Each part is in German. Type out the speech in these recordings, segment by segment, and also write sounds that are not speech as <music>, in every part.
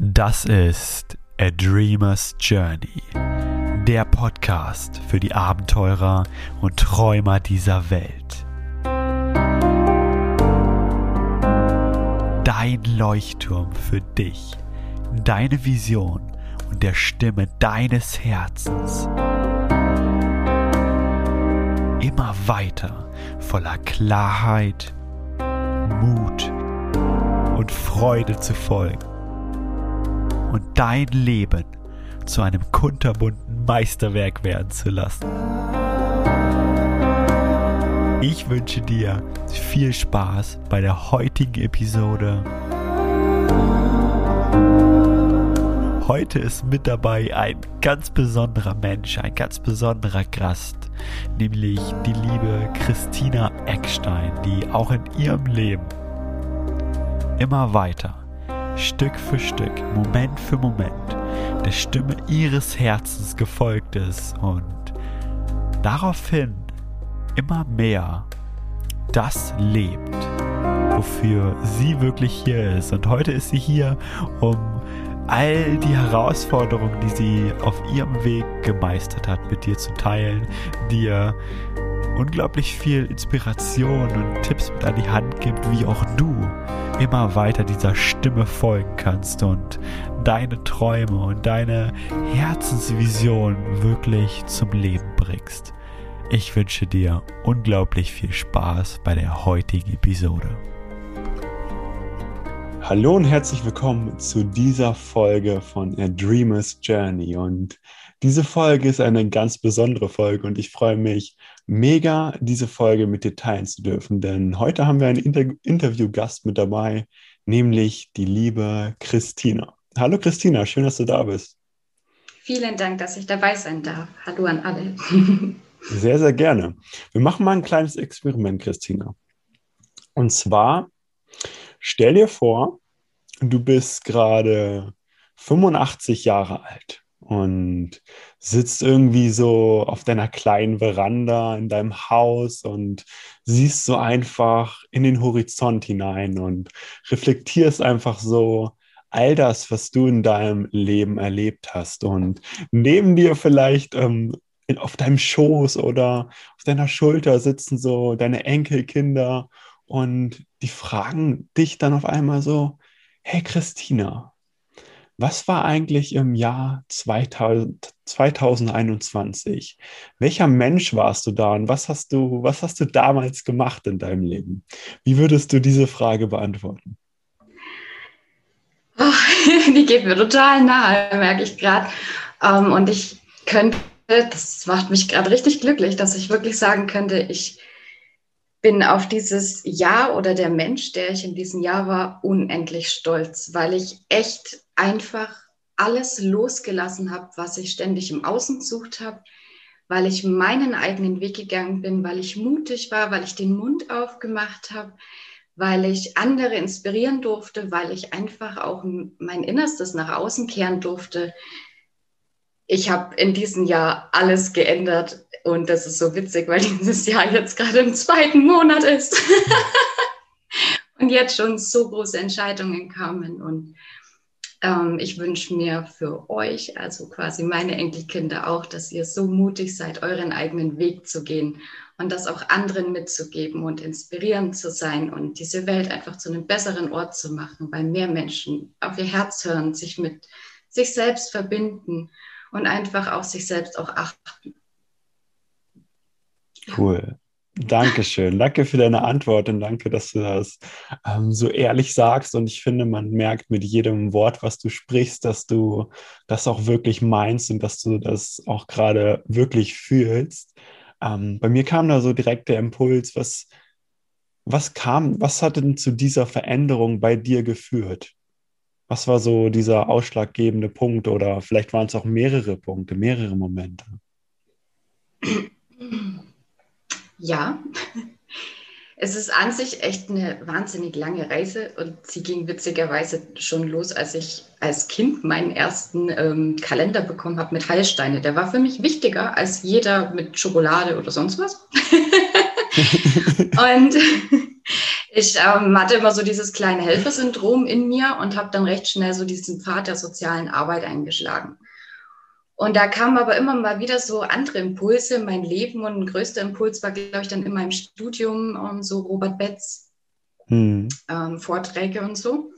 Das ist A Dreamer's Journey, der Podcast für die Abenteurer und Träumer dieser Welt. Dein Leuchtturm für dich, deine Vision und der Stimme deines Herzens. Immer weiter voller Klarheit, Mut und Freude zu folgen dein Leben zu einem kunterbunten Meisterwerk werden zu lassen. Ich wünsche dir viel Spaß bei der heutigen Episode. Heute ist mit dabei ein ganz besonderer Mensch, ein ganz besonderer Gast, nämlich die liebe Christina Eckstein, die auch in ihrem Leben immer weiter Stück für Stück, Moment für Moment der Stimme ihres Herzens gefolgt ist und daraufhin immer mehr das lebt, wofür sie wirklich hier ist. Und heute ist sie hier, um all die Herausforderungen, die sie auf ihrem Weg gemeistert hat, mit dir zu teilen, dir unglaublich viel Inspiration und Tipps mit an die Hand gibt, wie auch du immer weiter dieser Stimme folgen kannst und deine Träume und deine Herzensvision wirklich zum Leben bringst. Ich wünsche dir unglaublich viel Spaß bei der heutigen Episode. Hallo und herzlich willkommen zu dieser Folge von A Dreamer's Journey. Und diese Folge ist eine ganz besondere Folge und ich freue mich mega, diese Folge mit dir teilen zu dürfen, denn heute haben wir einen Inter Interviewgast mit dabei, nämlich die liebe Christina. Hallo Christina, schön, dass du da bist. Vielen Dank, dass ich dabei sein darf. Hallo an alle. <laughs> sehr, sehr gerne. Wir machen mal ein kleines Experiment, Christina. Und zwar, stell dir vor, du bist gerade 85 Jahre alt und sitzt irgendwie so auf deiner kleinen Veranda in deinem Haus und siehst so einfach in den Horizont hinein und reflektierst einfach so all das, was du in deinem Leben erlebt hast. Und neben dir vielleicht ähm, auf deinem Schoß oder auf deiner Schulter sitzen so deine Enkelkinder und die fragen dich dann auf einmal so, hey Christina, was war eigentlich im Jahr 2000, 2021? Welcher Mensch warst du da und was hast du, was hast du damals gemacht in deinem Leben? Wie würdest du diese Frage beantworten? Oh, <laughs> die geht mir total nahe, merke ich gerade. Ähm, und ich könnte, das macht mich gerade richtig glücklich, dass ich wirklich sagen könnte, ich bin auf dieses Jahr oder der Mensch, der ich in diesem Jahr war, unendlich stolz, weil ich echt einfach alles losgelassen habe, was ich ständig im Außen gesucht habe, weil ich meinen eigenen Weg gegangen bin, weil ich mutig war, weil ich den Mund aufgemacht habe, weil ich andere inspirieren durfte, weil ich einfach auch mein Innerstes nach außen kehren durfte. Ich habe in diesem Jahr alles geändert und das ist so witzig, weil <laughs> dieses Jahr jetzt gerade im zweiten Monat ist <laughs> und jetzt schon so große Entscheidungen kamen und ähm, ich wünsche mir für euch, also quasi meine Enkelkinder auch, dass ihr so mutig seid, euren eigenen Weg zu gehen und das auch anderen mitzugeben und inspirierend zu sein und diese Welt einfach zu einem besseren Ort zu machen, weil mehr Menschen auf ihr Herz hören, sich mit sich selbst verbinden und einfach auch sich selbst auch achten. Cool. Dankeschön. Danke für deine Antwort und danke, dass du das ähm, so ehrlich sagst. Und ich finde, man merkt mit jedem Wort, was du sprichst, dass du das auch wirklich meinst und dass du das auch gerade wirklich fühlst. Ähm, bei mir kam da so direkt der Impuls, was, was kam, was hat denn zu dieser Veränderung bei dir geführt? Was war so dieser ausschlaggebende Punkt oder vielleicht waren es auch mehrere Punkte, mehrere Momente? Ja, <laughs> es ist an sich echt eine wahnsinnig lange Reise und sie ging witzigerweise schon los, als ich als Kind meinen ersten ähm, Kalender bekommen habe mit Heilsteine. Der war für mich wichtiger als jeder mit Schokolade oder sonst was. <laughs> und <laughs> ich ähm, hatte immer so dieses kleine Helfersyndrom in mir und habe dann recht schnell so diesen Pfad der sozialen Arbeit eingeschlagen. Und da kamen aber immer mal wieder so andere Impulse in mein Leben. Und ein größter Impuls war, glaube ich, dann in meinem Studium um, so Robert Betz hm. ähm, Vorträge und so.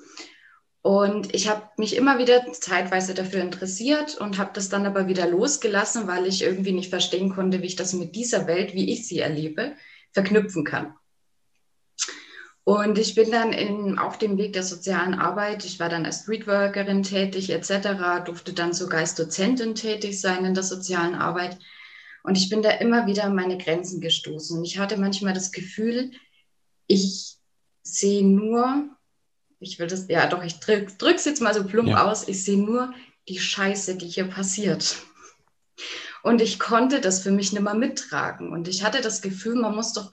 Und ich habe mich immer wieder zeitweise dafür interessiert und habe das dann aber wieder losgelassen, weil ich irgendwie nicht verstehen konnte, wie ich das mit dieser Welt, wie ich sie erlebe, verknüpfen kann. Und ich bin dann in, auf dem Weg der sozialen Arbeit, ich war dann als Streetworkerin tätig etc., durfte dann sogar als Dozentin tätig sein in der sozialen Arbeit. Und ich bin da immer wieder an meine Grenzen gestoßen. Und ich hatte manchmal das Gefühl, ich sehe nur, ich will das, ja doch, ich drücke es jetzt mal so plump ja. aus, ich sehe nur die Scheiße, die hier passiert. Und ich konnte das für mich nicht mehr mittragen. Und ich hatte das Gefühl, man muss doch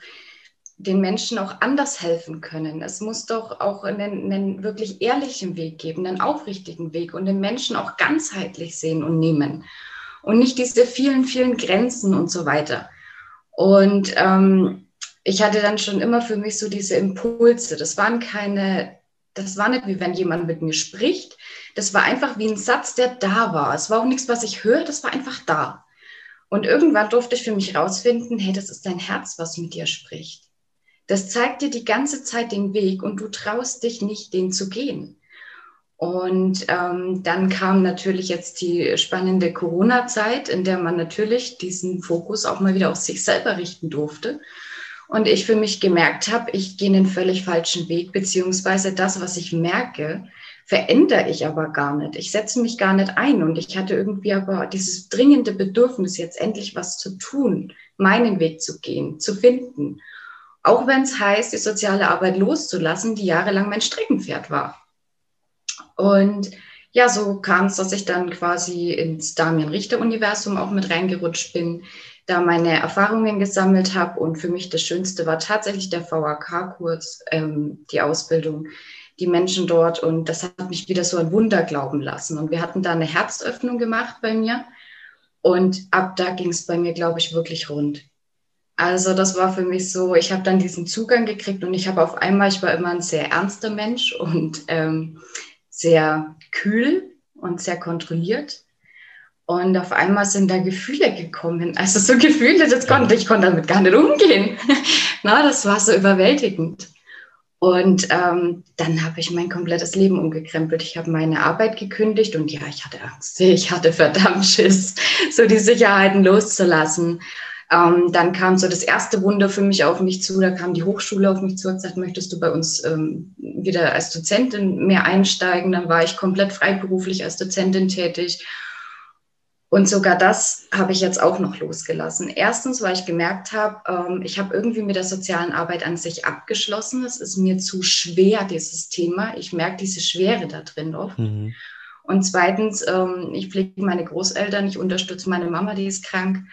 den Menschen auch anders helfen können. Es muss doch auch einen, einen, wirklich ehrlichen Weg geben, einen aufrichtigen Weg und den Menschen auch ganzheitlich sehen und nehmen und nicht diese vielen, vielen Grenzen und so weiter. Und ähm, ich hatte dann schon immer für mich so diese Impulse. Das waren keine, das war nicht wie wenn jemand mit mir spricht. Das war einfach wie ein Satz, der da war. Es war auch nichts, was ich höre, das war einfach da. Und irgendwann durfte ich für mich rausfinden, hey, das ist dein Herz, was mit dir spricht. Das zeigt dir die ganze Zeit den Weg und du traust dich nicht, den zu gehen. Und ähm, dann kam natürlich jetzt die spannende Corona-Zeit, in der man natürlich diesen Fokus auch mal wieder auf sich selber richten durfte. Und ich für mich gemerkt habe, ich gehe einen völlig falschen Weg, beziehungsweise das, was ich merke, verändere ich aber gar nicht. Ich setze mich gar nicht ein. Und ich hatte irgendwie aber dieses dringende Bedürfnis, jetzt endlich was zu tun, meinen Weg zu gehen, zu finden. Auch wenn es heißt, die soziale Arbeit loszulassen, die jahrelang mein Streckenpferd war. Und ja, so kam es, dass ich dann quasi ins Damian-Richter-Universum auch mit reingerutscht bin, da meine Erfahrungen gesammelt habe. Und für mich das Schönste war tatsächlich der VAK-Kurs, ähm, die Ausbildung, die Menschen dort. Und das hat mich wieder so ein Wunder glauben lassen. Und wir hatten da eine Herzöffnung gemacht bei mir. Und ab da ging es bei mir, glaube ich, wirklich rund. Also das war für mich so, ich habe dann diesen Zugang gekriegt und ich habe auf einmal, ich war immer ein sehr ernster Mensch und ähm, sehr kühl und sehr kontrolliert. Und auf einmal sind da Gefühle gekommen. Also so Gefühle, das konnte ich konnte damit gar nicht umgehen. <laughs> Na, das war so überwältigend. Und ähm, dann habe ich mein komplettes Leben umgekrempelt. Ich habe meine Arbeit gekündigt und ja, ich hatte Angst. Ich hatte verdammt Schiss, so die Sicherheiten loszulassen. Ähm, dann kam so das erste Wunder für mich auf mich zu. Da kam die Hochschule auf mich zu und gesagt, möchtest du bei uns ähm, wieder als Dozentin mehr einsteigen? Dann war ich komplett freiberuflich als Dozentin tätig. Und sogar das habe ich jetzt auch noch losgelassen. Erstens, weil ich gemerkt habe, ähm, ich habe irgendwie mit der sozialen Arbeit an sich abgeschlossen. Es ist mir zu schwer, dieses Thema. Ich merke diese Schwere da drin oft. Mhm. Und zweitens, ähm, ich pflege meine Großeltern, ich unterstütze meine Mama, die ist krank.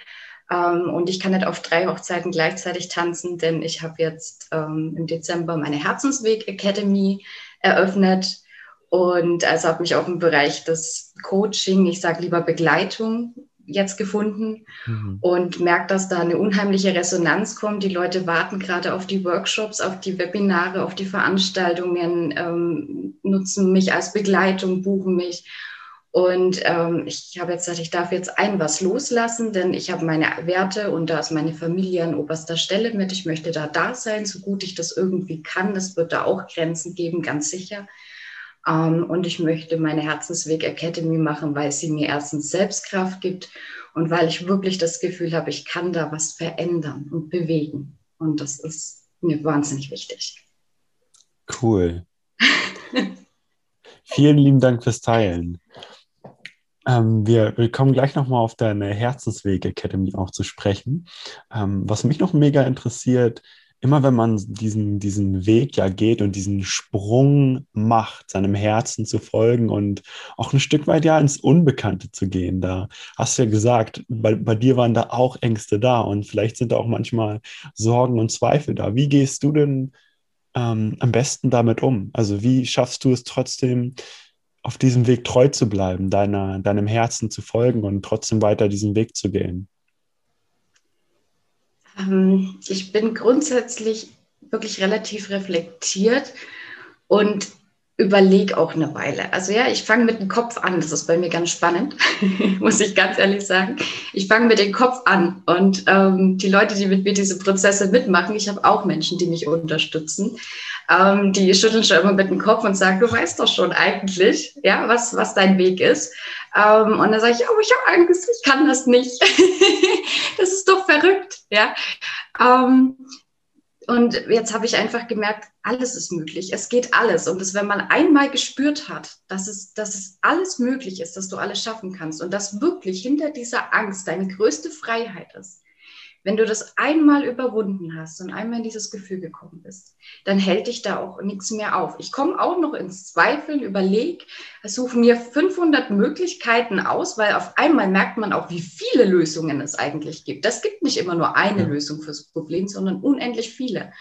Ähm, und ich kann nicht auf drei Hochzeiten gleichzeitig tanzen, denn ich habe jetzt ähm, im Dezember meine Herzensweg Academy eröffnet und also habe mich auch im Bereich des Coaching, ich sage lieber Begleitung, jetzt gefunden mhm. und merke, dass da eine unheimliche Resonanz kommt. Die Leute warten gerade auf die Workshops, auf die Webinare, auf die Veranstaltungen, ähm, nutzen mich als Begleitung, buchen mich. Und ähm, ich habe jetzt gesagt, ich darf jetzt ein was loslassen, denn ich habe meine Werte und da ist meine Familie an oberster Stelle mit. Ich möchte da da sein, so gut ich das irgendwie kann. Es wird da auch Grenzen geben, ganz sicher. Ähm, und ich möchte meine Herzensweg Academy machen, weil sie mir erstens Selbstkraft gibt und weil ich wirklich das Gefühl habe, ich kann da was verändern und bewegen. Und das ist mir wahnsinnig wichtig. Cool. <laughs> Vielen lieben Dank fürs Teilen. Ähm, wir, wir, kommen gleich nochmal auf deine Herzensweg Academy auch zu sprechen. Ähm, was mich noch mega interessiert, immer wenn man diesen, diesen Weg ja geht und diesen Sprung macht, seinem Herzen zu folgen und auch ein Stück weit ja ins Unbekannte zu gehen, da hast du ja gesagt, bei, bei dir waren da auch Ängste da und vielleicht sind da auch manchmal Sorgen und Zweifel da. Wie gehst du denn ähm, am besten damit um? Also wie schaffst du es trotzdem, auf diesem Weg treu zu bleiben, deiner, deinem Herzen zu folgen und trotzdem weiter diesen Weg zu gehen? Ähm, ich bin grundsätzlich wirklich relativ reflektiert und überlege auch eine Weile. Also ja, ich fange mit dem Kopf an. Das ist bei mir ganz spannend, <laughs> muss ich ganz ehrlich sagen. Ich fange mit dem Kopf an und ähm, die Leute, die mit mir diese Prozesse mitmachen, ich habe auch Menschen, die mich unterstützen, ähm, die schütteln schon immer mit dem Kopf und sagen, du weißt doch schon eigentlich, ja, was, was dein Weg ist. Ähm, und dann sage ich, oh, ich habe Angst, ich kann das nicht. <laughs> das ist doch verrückt, ja. Ähm, und jetzt habe ich einfach gemerkt, alles ist möglich. Es geht alles. Und das, wenn man einmal gespürt hat, dass es, dass es alles möglich ist, dass du alles schaffen kannst und dass wirklich hinter dieser Angst deine größte Freiheit ist, wenn du das einmal überwunden hast und einmal in dieses Gefühl gekommen bist, dann hält dich da auch nichts mehr auf. Ich komme auch noch ins Zweifeln, überleg, suche mir 500 Möglichkeiten aus, weil auf einmal merkt man auch, wie viele Lösungen es eigentlich gibt. Das gibt nicht immer nur eine Lösung fürs Problem, sondern unendlich viele.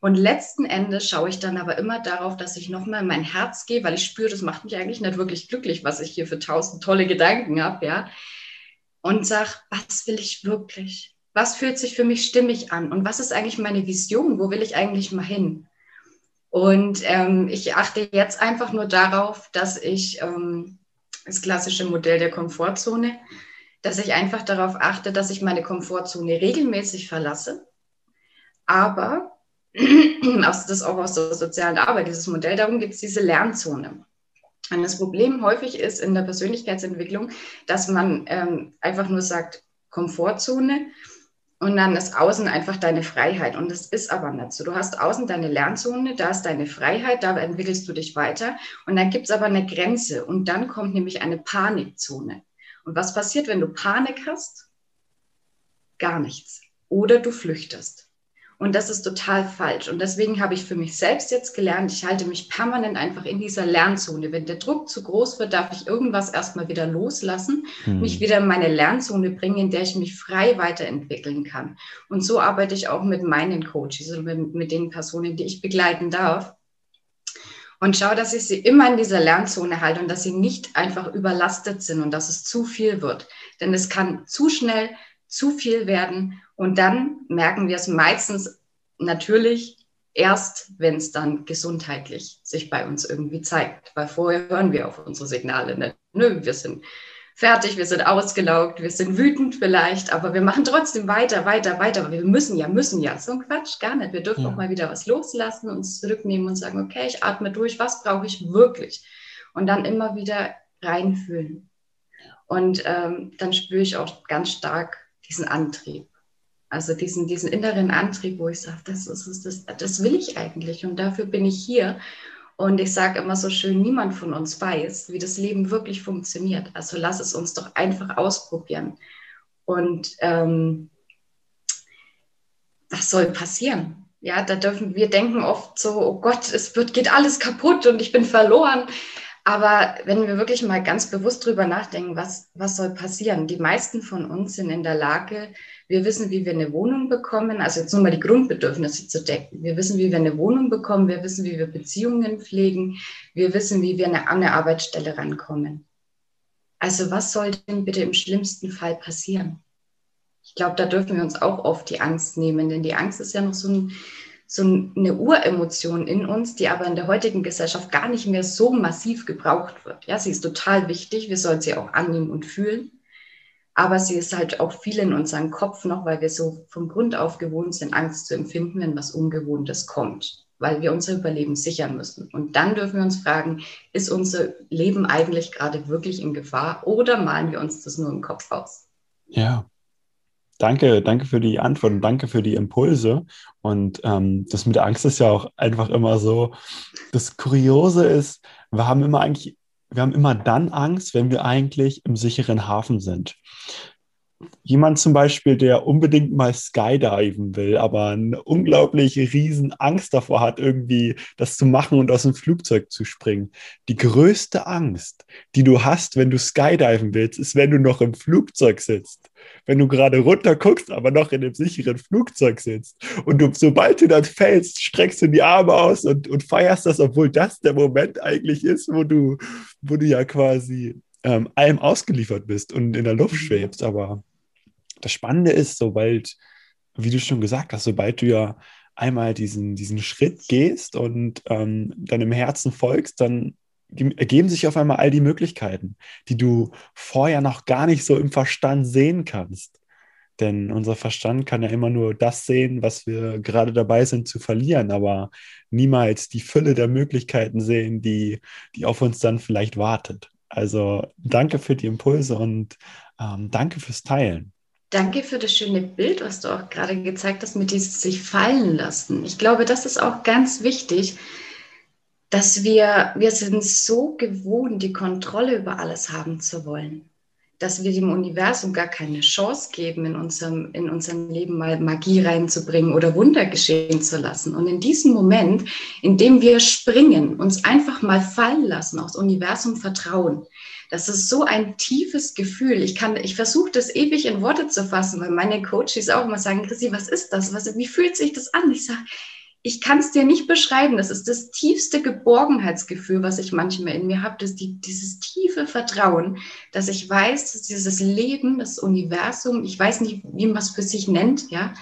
Und letzten Endes schaue ich dann aber immer darauf, dass ich nochmal in mein Herz gehe, weil ich spüre, das macht mich eigentlich nicht wirklich glücklich, was ich hier für tausend tolle Gedanken habe, ja. Und sag, was will ich wirklich? Was fühlt sich für mich stimmig an und was ist eigentlich meine Vision, wo will ich eigentlich mal hin? Und ähm, ich achte jetzt einfach nur darauf, dass ich ähm, das klassische Modell der Komfortzone, dass ich einfach darauf achte, dass ich meine Komfortzone regelmäßig verlasse, aber <clears throat> das ist auch aus der sozialen Arbeit, dieses Modell, darum gibt es diese Lernzone. Und das Problem häufig ist in der Persönlichkeitsentwicklung, dass man ähm, einfach nur sagt, Komfortzone und dann ist außen einfach deine Freiheit. Und das ist aber nicht so. Du hast außen deine Lernzone, da ist deine Freiheit, da entwickelst du dich weiter. Und dann gibt es aber eine Grenze. Und dann kommt nämlich eine Panikzone. Und was passiert, wenn du Panik hast? Gar nichts. Oder du flüchtest. Und das ist total falsch. Und deswegen habe ich für mich selbst jetzt gelernt, ich halte mich permanent einfach in dieser Lernzone. Wenn der Druck zu groß wird, darf ich irgendwas erstmal wieder loslassen, hm. mich wieder in meine Lernzone bringen, in der ich mich frei weiterentwickeln kann. Und so arbeite ich auch mit meinen Coaches und mit, mit den Personen, die ich begleiten darf. Und schaue, dass ich sie immer in dieser Lernzone halte und dass sie nicht einfach überlastet sind und dass es zu viel wird. Denn es kann zu schnell zu viel werden und dann merken wir es meistens natürlich erst, wenn es dann gesundheitlich sich bei uns irgendwie zeigt. Weil vorher hören wir auf unsere Signale nicht. Nö, wir sind fertig, wir sind ausgelaugt, wir sind wütend vielleicht, aber wir machen trotzdem weiter, weiter, weiter. Aber wir müssen ja, müssen ja. So ein Quatsch, gar nicht. Wir dürfen ja. auch mal wieder was loslassen, uns zurücknehmen und sagen, okay, ich atme durch, was brauche ich wirklich? Und dann immer wieder reinfühlen. Und ähm, dann spüre ich auch ganz stark diesen Antrieb. Also diesen, diesen inneren Antrieb, wo ich sage, das, ist, das, das will ich eigentlich und dafür bin ich hier. Und ich sage immer so schön, niemand von uns weiß, wie das Leben wirklich funktioniert. Also lass es uns doch einfach ausprobieren. Und ähm, was soll passieren? Ja, da dürfen wir denken oft so, oh Gott, es wird, geht alles kaputt und ich bin verloren. Aber wenn wir wirklich mal ganz bewusst drüber nachdenken, was, was soll passieren? Die meisten von uns sind in der Lage, wir wissen, wie wir eine Wohnung bekommen, also jetzt nur mal die Grundbedürfnisse zu decken. Wir wissen, wie wir eine Wohnung bekommen, wir wissen, wie wir Beziehungen pflegen, wir wissen, wie wir an eine Arbeitsstelle rankommen. Also was soll denn bitte im schlimmsten Fall passieren? Ich glaube, da dürfen wir uns auch oft die Angst nehmen, denn die Angst ist ja noch so, ein, so eine Uremotion in uns, die aber in der heutigen Gesellschaft gar nicht mehr so massiv gebraucht wird. Ja, sie ist total wichtig, wir sollen sie auch annehmen und fühlen. Aber sie ist halt auch viel in unserem Kopf noch, weil wir so vom Grund auf gewohnt sind, Angst zu empfinden, wenn was Ungewohntes kommt, weil wir unser Überleben sichern müssen. Und dann dürfen wir uns fragen, ist unser Leben eigentlich gerade wirklich in Gefahr oder malen wir uns das nur im Kopf aus? Ja. Danke, danke für die Antwort und danke für die Impulse. Und ähm, das mit der Angst ist ja auch einfach immer so. Das Kuriose ist, wir haben immer eigentlich wir haben immer dann Angst, wenn wir eigentlich im sicheren Hafen sind. Jemand zum Beispiel, der unbedingt mal skydiven will, aber eine unglaublich riesen Angst davor hat, irgendwie das zu machen und aus dem Flugzeug zu springen. Die größte Angst, die du hast, wenn du skydiven willst, ist, wenn du noch im Flugzeug sitzt wenn du gerade runter guckst, aber noch in dem sicheren Flugzeug sitzt. Und du, sobald du dann fällst, streckst du die Arme aus und, und feierst das, obwohl das der Moment eigentlich ist, wo du, wo du ja quasi ähm, allem ausgeliefert bist und in der Luft mhm. schwebst. Aber das Spannende ist, sobald, wie du schon gesagt hast, sobald du ja einmal diesen, diesen Schritt gehst und ähm, deinem Herzen folgst, dann ergeben sich auf einmal all die Möglichkeiten, die du vorher noch gar nicht so im Verstand sehen kannst. Denn unser Verstand kann ja immer nur das sehen, was wir gerade dabei sind zu verlieren, aber niemals die Fülle der Möglichkeiten sehen, die, die auf uns dann vielleicht wartet. Also danke für die Impulse und ähm, danke fürs Teilen. Danke für das schöne Bild, was du auch gerade gezeigt hast, mit diesem sich fallen lassen. Ich glaube, das ist auch ganz wichtig, dass wir, wir sind so gewohnt, die Kontrolle über alles haben zu wollen, dass wir dem Universum gar keine Chance geben, in unserem, in unserem Leben mal Magie reinzubringen oder Wunder geschehen zu lassen. Und in diesem Moment, in dem wir springen, uns einfach mal fallen lassen, aufs Universum vertrauen, das ist so ein tiefes Gefühl. Ich kann, ich versuche das ewig in Worte zu fassen, weil meine Coaches auch immer sagen, Chrissy, was ist das? Was, wie fühlt sich das an? Ich sage, ich kann es dir nicht beschreiben. Das ist das tiefste Geborgenheitsgefühl, was ich manchmal in mir habe. Das die, dieses tiefe Vertrauen, dass ich weiß, dass dieses Leben, das Universum, ich weiß nicht, wie man es für sich nennt, ja,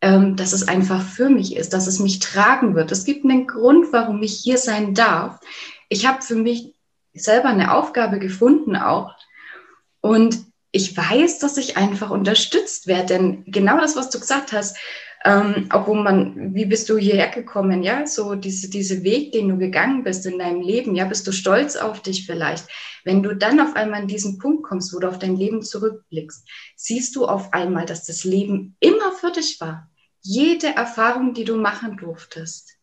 ähm, dass es einfach für mich ist, dass es mich tragen wird. Es gibt einen Grund, warum ich hier sein darf. Ich habe für mich selber eine Aufgabe gefunden auch. Und ich weiß, dass ich einfach unterstützt werde. Denn genau das, was du gesagt hast, ähm, wo man, wie bist du hierher gekommen, ja, so diese, diese Weg, den du gegangen bist in deinem Leben, ja, bist du stolz auf dich vielleicht. Wenn du dann auf einmal an diesen Punkt kommst, wo du auf dein Leben zurückblickst, siehst du auf einmal, dass das Leben immer für dich war. Jede Erfahrung, die du machen durftest,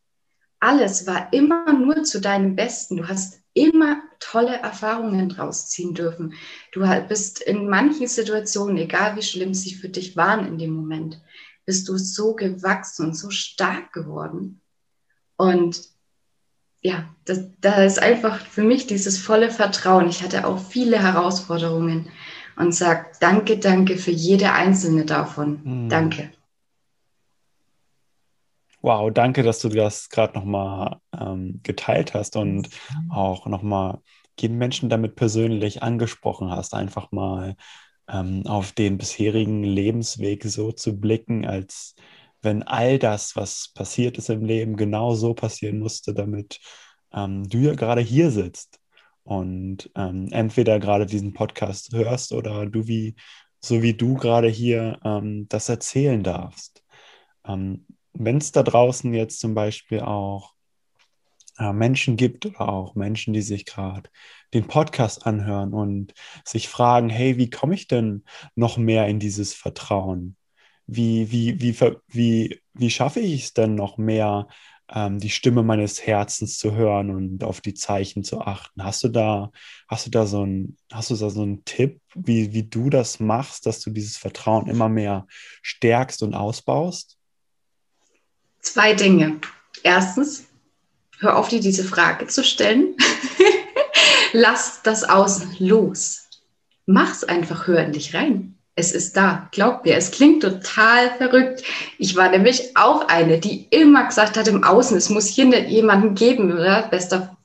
alles war immer nur zu deinem Besten. Du hast immer tolle Erfahrungen draus ziehen dürfen. Du bist in manchen Situationen, egal wie schlimm sie für dich waren in dem Moment, bist du so gewachsen und so stark geworden. Und ja, das, da ist einfach für mich dieses volle Vertrauen. Ich hatte auch viele Herausforderungen und sage danke, danke für jede einzelne davon. Mhm. Danke. Wow, danke, dass du das gerade nochmal ähm, geteilt hast und auch nochmal jeden Menschen damit persönlich angesprochen hast, einfach mal ähm, auf den bisherigen Lebensweg so zu blicken, als wenn all das, was passiert ist im Leben, genau so passieren musste, damit ähm, du ja gerade hier sitzt und ähm, entweder gerade diesen Podcast hörst oder du wie, so wie du gerade hier ähm, das erzählen darfst. Wenn es da draußen jetzt zum Beispiel auch äh, Menschen gibt oder auch Menschen, die sich gerade den Podcast anhören und sich fragen, hey, wie komme ich denn noch mehr in dieses Vertrauen? Wie, wie, wie, wie, wie schaffe ich es denn noch mehr, ähm, die Stimme meines Herzens zu hören und auf die Zeichen zu achten? Hast du da, hast du da so ein, hast du da so einen Tipp, wie, wie du das machst, dass du dieses Vertrauen immer mehr stärkst und ausbaust? Zwei Dinge. Erstens, hör auf, dir diese Frage zu stellen. <laughs> Lass das Außen los. Mach's einfach, hör in dich rein. Es ist da, glaub mir. Es klingt total verrückt. Ich war nämlich auch eine, die immer gesagt hat im Außen, es muss hier jemanden geben. Oder? Bester,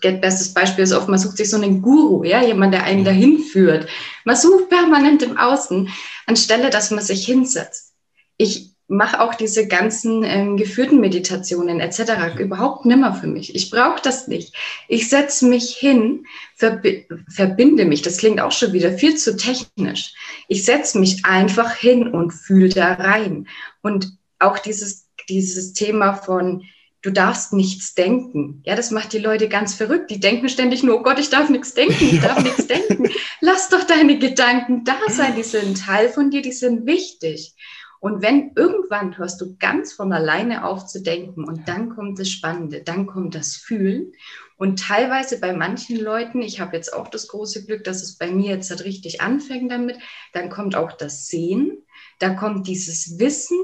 bestes Beispiel ist oft, man sucht sich so einen Guru, ja, jemand, der einen mhm. dahin führt. Man sucht permanent im Außen, anstelle, dass man sich hinsetzt. Ich mache auch diese ganzen ähm, geführten Meditationen etc. überhaupt nimmer für mich. Ich brauche das nicht. Ich setze mich hin, verbi verbinde mich. Das klingt auch schon wieder viel zu technisch. Ich setze mich einfach hin und fühle da rein. Und auch dieses, dieses Thema von, du darfst nichts denken. Ja, das macht die Leute ganz verrückt. Die denken ständig nur, oh Gott, ich darf nichts denken, ich darf nichts denken. Lass doch deine Gedanken da sein. Die sind Teil von dir, die sind wichtig. Und wenn irgendwann hörst du ganz von alleine auf zu denken und dann kommt das Spannende, dann kommt das Fühlen. Und teilweise bei manchen Leuten, ich habe jetzt auch das große Glück, dass es bei mir jetzt halt richtig anfängt damit, dann kommt auch das Sehen, da kommt dieses Wissen,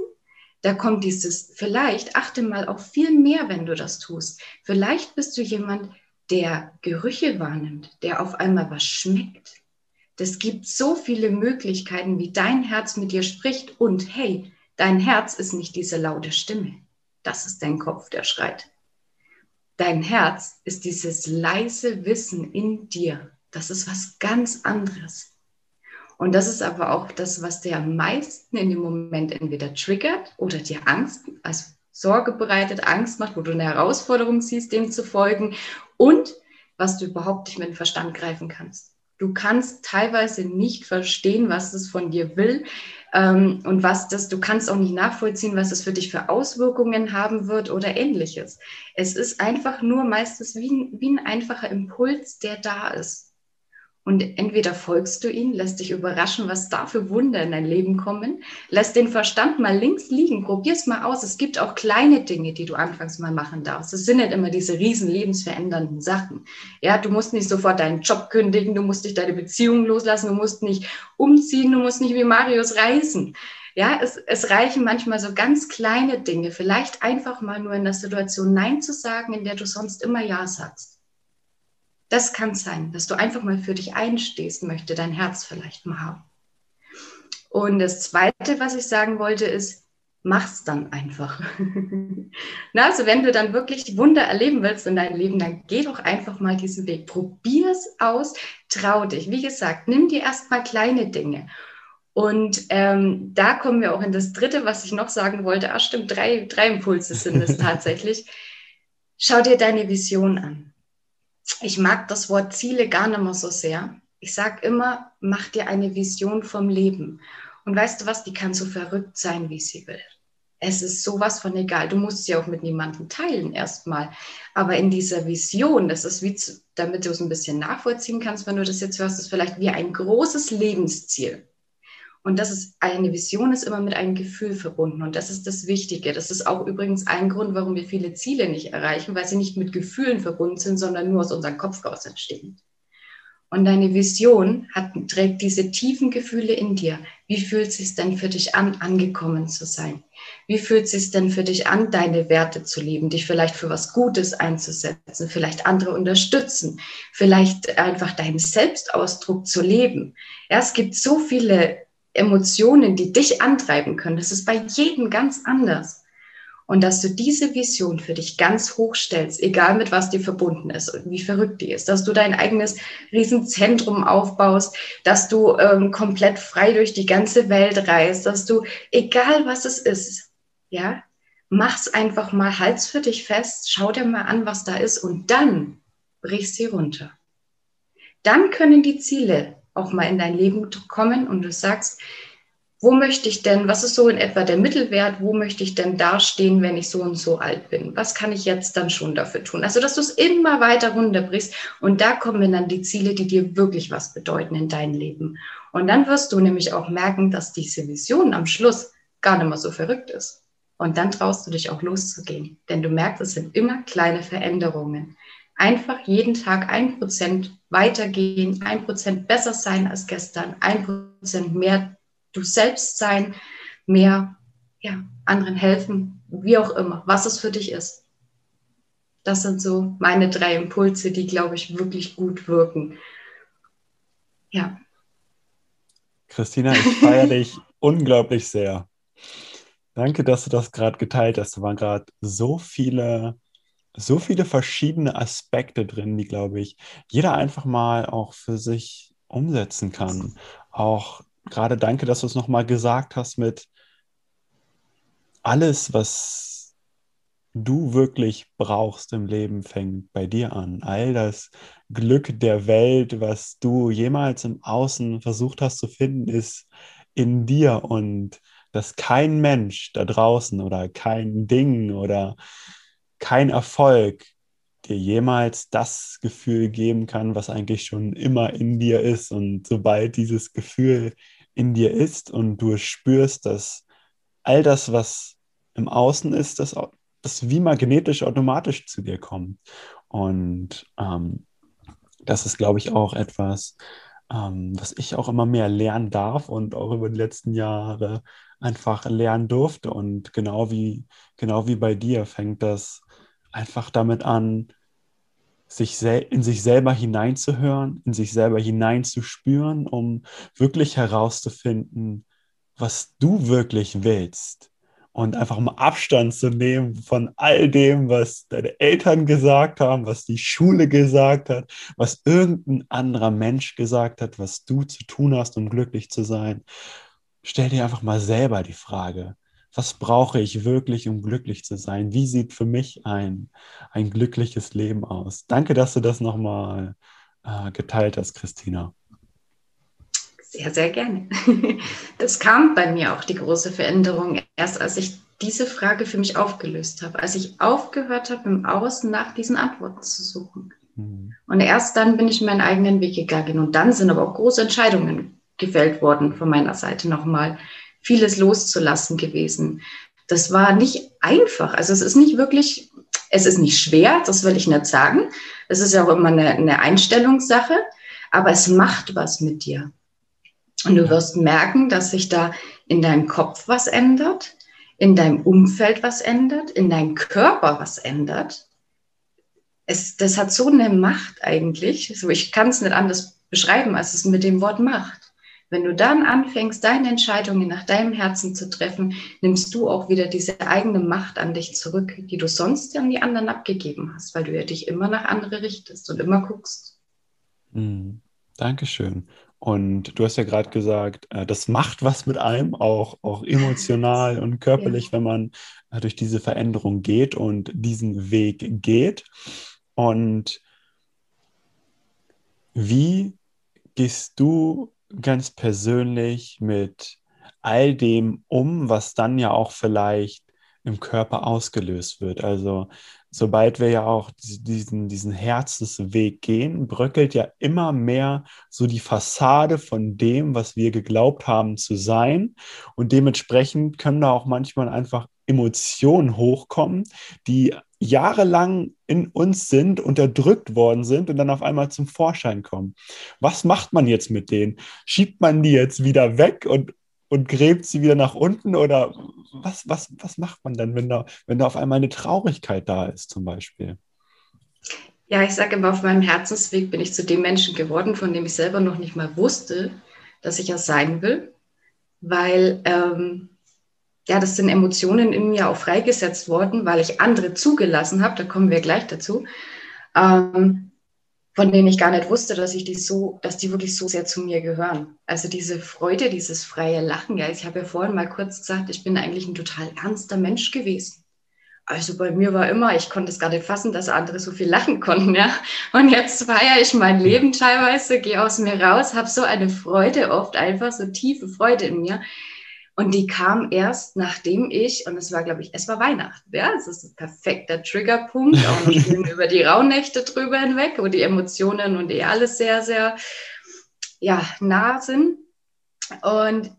da kommt dieses, vielleicht achte mal auf viel mehr, wenn du das tust. Vielleicht bist du jemand, der Gerüche wahrnimmt, der auf einmal was schmeckt es gibt so viele Möglichkeiten, wie dein Herz mit dir spricht. Und hey, dein Herz ist nicht diese laute Stimme. Das ist dein Kopf, der schreit. Dein Herz ist dieses leise Wissen in dir. Das ist was ganz anderes. Und das ist aber auch das, was dir am meisten in dem Moment entweder triggert oder dir Angst, also Sorge bereitet, Angst macht, wo du eine Herausforderung siehst, dem zu folgen und was du überhaupt nicht mit dem Verstand greifen kannst. Du kannst teilweise nicht verstehen, was es von dir will ähm, und was das, du kannst auch nicht nachvollziehen, was es für dich für Auswirkungen haben wird oder ähnliches. Es ist einfach nur meistens wie ein, wie ein einfacher Impuls, der da ist. Und entweder folgst du ihn, lässt dich überraschen, was da für Wunder in dein Leben kommen, lässt den Verstand mal links liegen, probier's mal aus. Es gibt auch kleine Dinge, die du anfangs mal machen darfst. Es sind nicht immer diese riesen lebensverändernden Sachen. Ja, du musst nicht sofort deinen Job kündigen, du musst nicht deine Beziehung loslassen, du musst nicht umziehen, du musst nicht wie Marius reisen. Ja, es, es reichen manchmal so ganz kleine Dinge, vielleicht einfach mal nur in der Situation Nein zu sagen, in der du sonst immer Ja sagst. Das kann sein, dass du einfach mal für dich einstehst, möchte dein Herz vielleicht mal haben. Und das Zweite, was ich sagen wollte, ist, mach's dann einfach. <laughs> Na, also wenn du dann wirklich Wunder erleben willst in deinem Leben, dann geh doch einfach mal diesen Weg. Probier's aus, trau dich. Wie gesagt, nimm dir erstmal kleine Dinge. Und ähm, da kommen wir auch in das Dritte, was ich noch sagen wollte. Ah, stimmt, drei, drei Impulse sind es <laughs> tatsächlich. Schau dir deine Vision an ich mag das Wort Ziele gar nicht mehr so sehr. Ich sage immer, mach dir eine Vision vom Leben. Und weißt du was, die kann so verrückt sein, wie sie will. Es ist sowas von egal. Du musst sie auch mit niemandem teilen erstmal. Aber in dieser Vision, das ist wie, zu, damit du es ein bisschen nachvollziehen kannst, wenn du das jetzt hörst, ist vielleicht wie ein großes Lebensziel. Und das ist eine Vision ist immer mit einem Gefühl verbunden. Und das ist das Wichtige. Das ist auch übrigens ein Grund, warum wir viele Ziele nicht erreichen, weil sie nicht mit Gefühlen verbunden sind, sondern nur aus unserem Kopf raus entstehen. Und deine Vision hat, trägt diese tiefen Gefühle in dir. Wie fühlt es sich denn für dich an, angekommen zu sein? Wie fühlt es sich denn für dich an, deine Werte zu leben, dich vielleicht für was Gutes einzusetzen, vielleicht andere unterstützen, vielleicht einfach deinen Selbstausdruck zu leben? Ja, es gibt so viele Emotionen, die dich antreiben können. Das ist bei jedem ganz anders. Und dass du diese Vision für dich ganz hoch stellst, egal mit was die verbunden ist und wie verrückt die ist, dass du dein eigenes Riesenzentrum aufbaust, dass du ähm, komplett frei durch die ganze Welt reist, dass du, egal was es ist, ja, mach's einfach mal, halt's für dich fest, schau dir mal an, was da ist und dann brich sie runter. Dann können die Ziele auch mal in dein Leben kommen und du sagst, wo möchte ich denn, was ist so in etwa der Mittelwert, wo möchte ich denn dastehen, wenn ich so und so alt bin? Was kann ich jetzt dann schon dafür tun? Also, dass du es immer weiter runterbrichst und da kommen dann die Ziele, die dir wirklich was bedeuten in deinem Leben. Und dann wirst du nämlich auch merken, dass diese Vision am Schluss gar nicht mehr so verrückt ist. Und dann traust du dich auch loszugehen, denn du merkst, es sind immer kleine Veränderungen einfach jeden Tag ein Prozent weitergehen, ein Prozent besser sein als gestern, ein Prozent mehr du selbst sein, mehr ja, anderen helfen, wie auch immer, was es für dich ist. Das sind so meine drei Impulse, die, glaube ich, wirklich gut wirken. Ja. Christina, ich feiere <laughs> dich unglaublich sehr. Danke, dass du das gerade geteilt hast. Da waren gerade so viele so viele verschiedene Aspekte drin, die, glaube ich, jeder einfach mal auch für sich umsetzen kann. Auch gerade danke, dass du es nochmal gesagt hast mit alles, was du wirklich brauchst im Leben, fängt bei dir an. All das Glück der Welt, was du jemals im Außen versucht hast zu finden, ist in dir und dass kein Mensch da draußen oder kein Ding oder kein Erfolg dir jemals das Gefühl geben kann, was eigentlich schon immer in dir ist. Und sobald dieses Gefühl in dir ist und du spürst, dass all das, was im Außen ist, das, das wie magnetisch automatisch zu dir kommt. Und ähm, das ist, glaube ich, auch etwas, ähm, was ich auch immer mehr lernen darf und auch über die letzten Jahre einfach lernen durfte. Und genau wie, genau wie bei dir fängt das einfach damit an, sich in sich selber hineinzuhören, in sich selber hineinzuspüren, um wirklich herauszufinden, was du wirklich willst. Und einfach mal Abstand zu nehmen von all dem, was deine Eltern gesagt haben, was die Schule gesagt hat, was irgendein anderer Mensch gesagt hat, was du zu tun hast, um glücklich zu sein. Stell dir einfach mal selber die Frage, was brauche ich wirklich, um glücklich zu sein? Wie sieht für mich ein, ein glückliches Leben aus? Danke, dass du das nochmal äh, geteilt hast, Christina. Sehr, sehr gerne. <laughs> Das kam bei mir auch die große Veränderung, erst als ich diese Frage für mich aufgelöst habe, als ich aufgehört habe, im Außen nach diesen Antworten zu suchen. Mhm. Und erst dann bin ich meinen eigenen Weg gegangen. Und dann sind aber auch große Entscheidungen gefällt worden von meiner Seite nochmal, vieles loszulassen gewesen. Das war nicht einfach. Also es ist nicht wirklich, es ist nicht schwer, das will ich nicht sagen. Es ist ja auch immer eine, eine Einstellungssache, aber es macht was mit dir. Und du wirst merken, dass sich da in deinem Kopf was ändert, in deinem Umfeld was ändert, in deinem Körper was ändert. Es, das hat so eine Macht eigentlich. So, ich kann es nicht anders beschreiben, als es mit dem Wort Macht. Wenn du dann anfängst, deine Entscheidungen nach deinem Herzen zu treffen, nimmst du auch wieder diese eigene Macht an dich zurück, die du sonst an die anderen abgegeben hast, weil du ja dich immer nach andere richtest und immer guckst. Mhm. Dankeschön. Und du hast ja gerade gesagt, äh, das macht was mit einem, auch, auch emotional und körperlich, wenn man äh, durch diese Veränderung geht und diesen Weg geht. Und wie gehst du ganz persönlich mit all dem um, was dann ja auch vielleicht im Körper ausgelöst wird? Also sobald wir ja auch diesen, diesen Herzensweg gehen, bröckelt ja immer mehr so die Fassade von dem, was wir geglaubt haben zu sein. Und dementsprechend können da auch manchmal einfach Emotionen hochkommen, die jahrelang in uns sind, unterdrückt worden sind und dann auf einmal zum Vorschein kommen. Was macht man jetzt mit denen? Schiebt man die jetzt wieder weg und und gräbt sie wieder nach unten? Oder was, was, was macht man dann, wenn da, wenn da auf einmal eine Traurigkeit da ist, zum Beispiel? Ja, ich sage immer, auf meinem Herzensweg bin ich zu dem Menschen geworden, von dem ich selber noch nicht mal wusste, dass ich es sein will, weil ähm, ja, das sind Emotionen in mir auch freigesetzt worden, weil ich andere zugelassen habe, da kommen wir gleich dazu, ähm, von denen ich gar nicht wusste, dass ich die so, dass die wirklich so sehr zu mir gehören. Also diese Freude, dieses freie Lachen. Ja, ich habe ja vorhin mal kurz gesagt, ich bin eigentlich ein total ernster Mensch gewesen. Also bei mir war immer, ich konnte es gar nicht fassen, dass andere so viel lachen konnten, ja. Und jetzt feiere ich mein Leben teilweise, gehe aus mir raus, habe so eine Freude oft, einfach so tiefe Freude in mir. Und die kam erst, nachdem ich, und es war, glaube ich, es war Weihnachten, ja, es ist ein perfekter Triggerpunkt, auch noch <laughs> schön über die Rauhnächte drüber hinweg, wo die Emotionen und eh alles sehr, sehr, ja, nah sind. Und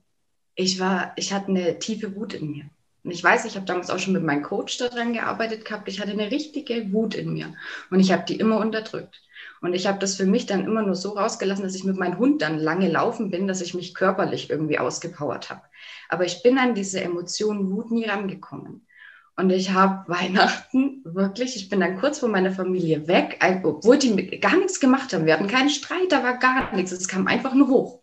ich war, ich hatte eine tiefe Wut in mir. Und ich weiß, ich habe damals auch schon mit meinem Coach daran gearbeitet gehabt. Ich hatte eine richtige Wut in mir und ich habe die immer unterdrückt. Und ich habe das für mich dann immer nur so rausgelassen, dass ich mit meinem Hund dann lange laufen bin, dass ich mich körperlich irgendwie ausgepowert habe. Aber ich bin an diese Emotion Wut nie rangekommen. Und ich habe <laughs> Weihnachten wirklich, ich bin dann kurz vor meiner Familie weg, obwohl die gar nichts gemacht haben. Wir hatten keinen Streit, da war gar nichts. Es kam einfach nur hoch.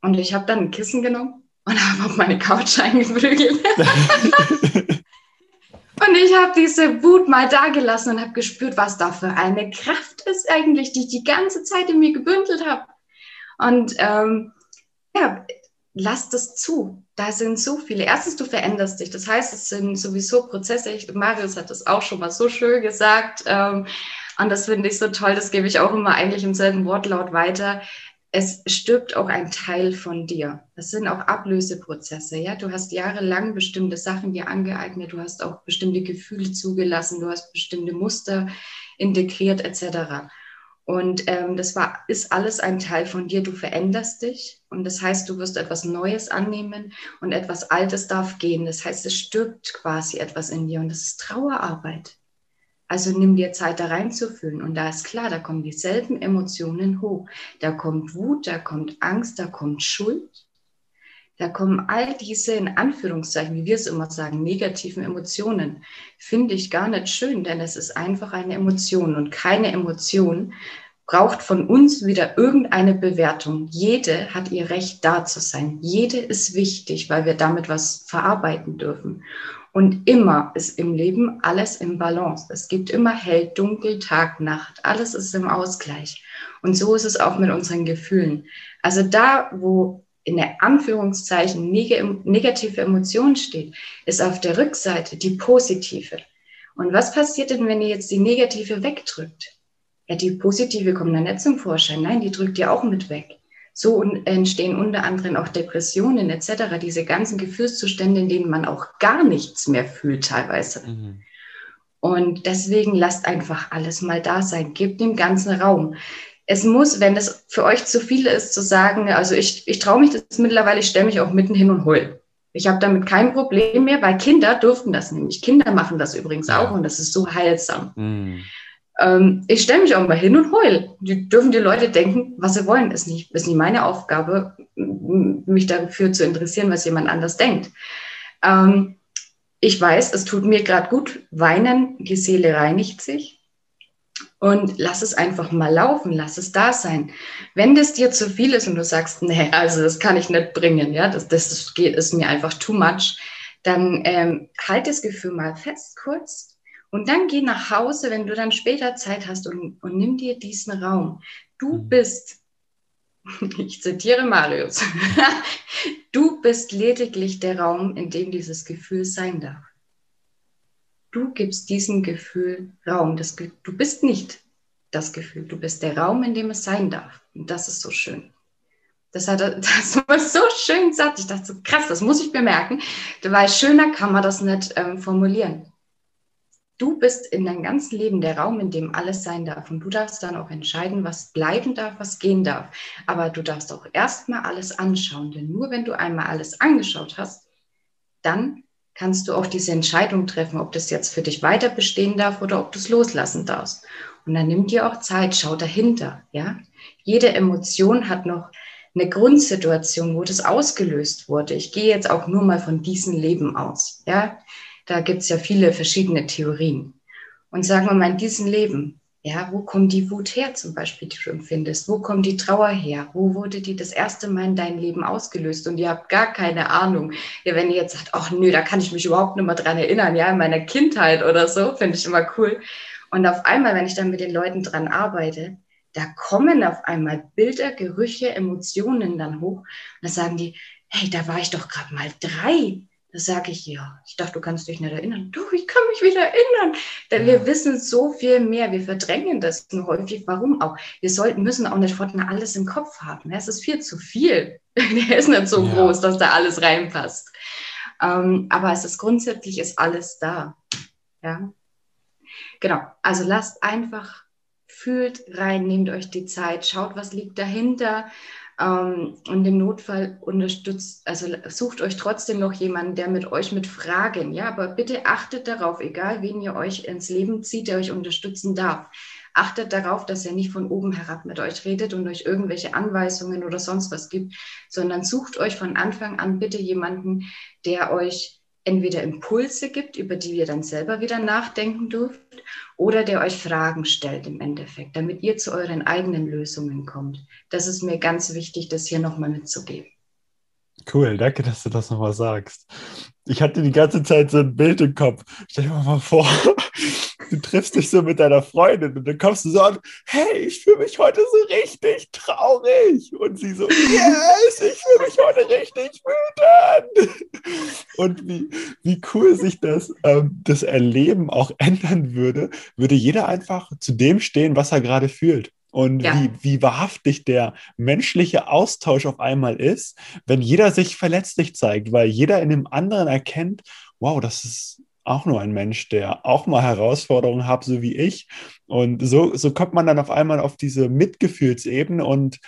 Und ich habe dann ein Kissen genommen und <laughs> habe auf meine Couch <laughs> eingeprügelt. Und ich habe diese Wut mal da gelassen und habe gespürt, was da für eine Kraft ist eigentlich, die ich die ganze Zeit in mir gebündelt habe. Und ähm, ja, lass das zu. Da sind so viele. Erstens, du veränderst dich. Das heißt, es sind sowieso Prozesse. Ich, Marius hat das auch schon mal so schön gesagt. Ähm, und das finde ich so toll. Das gebe ich auch immer eigentlich im selben Wortlaut weiter es stirbt auch ein Teil von dir. Das sind auch Ablöseprozesse. Ja, du hast jahrelang bestimmte Sachen dir angeeignet, du hast auch bestimmte Gefühle zugelassen, du hast bestimmte Muster integriert etc. Und ähm, das war, ist alles ein Teil von dir. Du veränderst dich und das heißt, du wirst etwas Neues annehmen und etwas Altes darf gehen. Das heißt, es stirbt quasi etwas in dir und das ist Trauerarbeit. Also nimm dir Zeit, da reinzufühlen. Und da ist klar, da kommen dieselben Emotionen hoch. Da kommt Wut, da kommt Angst, da kommt Schuld. Da kommen all diese, in Anführungszeichen, wie wir es immer sagen, negativen Emotionen. Finde ich gar nicht schön, denn es ist einfach eine Emotion und keine Emotion braucht von uns wieder irgendeine Bewertung. Jede hat ihr Recht da zu sein. Jede ist wichtig, weil wir damit was verarbeiten dürfen. Und immer ist im Leben alles im Balance. Es gibt immer hell, dunkel, Tag, Nacht. Alles ist im Ausgleich. Und so ist es auch mit unseren Gefühlen. Also da, wo in der Anführungszeichen negative Emotion steht, ist auf der Rückseite die positive. Und was passiert denn, wenn ihr jetzt die negative wegdrückt? Ja, die positive kommt dann nicht zum Vorschein. Nein, die drückt ihr auch mit weg. So entstehen unter anderem auch Depressionen etc., diese ganzen Gefühlszustände, in denen man auch gar nichts mehr fühlt teilweise. Mhm. Und deswegen lasst einfach alles mal da sein. Gebt dem ganzen Raum. Es muss, wenn es für euch zu viel ist, zu sagen, also ich, ich traue mich das mittlerweile, ich stelle mich auch mitten hin und heul. Ich habe damit kein Problem mehr, weil Kinder durften das nämlich. Kinder machen das übrigens auch und das ist so heilsam. Mhm. Ähm, ich stelle mich auch mal hin und heul. Die dürfen die Leute denken, was sie wollen. Ist nicht, ist nicht meine Aufgabe, mich dafür zu interessieren, was jemand anders denkt. Ähm, ich weiß, es tut mir gerade gut. Weinen, die Seele reinigt sich. Und lass es einfach mal laufen, lass es da sein. Wenn das dir zu viel ist und du sagst, nee, also das kann ich nicht bringen, ja, das, das geht, ist mir einfach too much, dann ähm, halt das Gefühl mal fest kurz und dann geh nach Hause, wenn du dann später Zeit hast und, und nimm dir diesen Raum. Du mhm. bist, <laughs> ich zitiere Marius, <laughs> du bist lediglich der Raum, in dem dieses Gefühl sein darf. Du gibst diesem Gefühl Raum. Das, du bist nicht das Gefühl, du bist der Raum, in dem es sein darf. Und das ist so schön. Das, hat, <laughs> das war so schön gesagt. Ich dachte so, krass, das muss ich bemerken. Weil schöner kann man das nicht ähm, formulieren. Du bist in deinem ganzen Leben der Raum, in dem alles sein darf. Und du darfst dann auch entscheiden, was bleiben darf, was gehen darf. Aber du darfst auch erstmal alles anschauen. Denn nur wenn du einmal alles angeschaut hast, dann kannst du auch diese Entscheidung treffen, ob das jetzt für dich weiter bestehen darf oder ob du es loslassen darfst. Und dann nimm dir auch Zeit, schau dahinter. Ja? Jede Emotion hat noch eine Grundsituation, wo das ausgelöst wurde. Ich gehe jetzt auch nur mal von diesem Leben aus. Ja? Da gibt es ja viele verschiedene Theorien. Und sagen wir mal, in diesem Leben, ja, wo kommt die Wut her zum Beispiel, die du empfindest? Wo kommt die Trauer her? Wo wurde die das erste Mal in dein Leben ausgelöst? Und ihr habt gar keine Ahnung. Ja, wenn ihr jetzt sagt, ach nö, da kann ich mich überhaupt nicht mehr dran erinnern, ja, in meiner Kindheit oder so, finde ich immer cool. Und auf einmal, wenn ich dann mit den Leuten dran arbeite, da kommen auf einmal Bilder, Gerüche, Emotionen dann hoch. Und da sagen die, hey, da war ich doch gerade mal drei. Da sage ich, ja, ich dachte, du kannst dich nicht erinnern. Du, ich kann mich wieder erinnern. Denn ja. wir wissen so viel mehr. Wir verdrängen das nur häufig. Warum auch? Wir sollten, müssen auch nicht fortan alles im Kopf haben. Es ist viel zu viel. <laughs> Der ist nicht so ja. groß, dass da alles reinpasst. Ähm, aber es ist grundsätzlich ist alles da. Ja. Genau. Also lasst einfach, fühlt rein, nehmt euch die Zeit, schaut, was liegt dahinter. Ähm, und im Notfall unterstützt, also sucht euch trotzdem noch jemanden, der mit euch mit Fragen, ja, aber bitte achtet darauf, egal wen ihr euch ins Leben zieht, der euch unterstützen darf. Achtet darauf, dass er nicht von oben herab mit euch redet und euch irgendwelche Anweisungen oder sonst was gibt, sondern sucht euch von Anfang an bitte jemanden, der euch entweder Impulse gibt, über die ihr dann selber wieder nachdenken dürft, oder der euch Fragen stellt im Endeffekt, damit ihr zu euren eigenen Lösungen kommt. Das ist mir ganz wichtig, das hier nochmal mitzugeben. Cool, danke, dass du das nochmal sagst. Ich hatte die ganze Zeit so ein Bild im Kopf. Stell dir mal vor, du triffst dich so mit deiner Freundin und dann kommst du so an, hey, ich fühle mich heute so richtig traurig. Und sie so, yes, ich fühle mich heute richtig wütend. Und wie, wie cool sich das, ähm, das Erleben auch ändern würde, würde jeder einfach zu dem stehen, was er gerade fühlt. Und ja. wie, wie wahrhaftig der menschliche Austausch auf einmal ist, wenn jeder sich verletzlich zeigt, weil jeder in dem anderen erkennt, wow, das ist auch nur ein Mensch, der auch mal Herausforderungen hat, so wie ich. Und so, so kommt man dann auf einmal auf diese Mitgefühlsebene und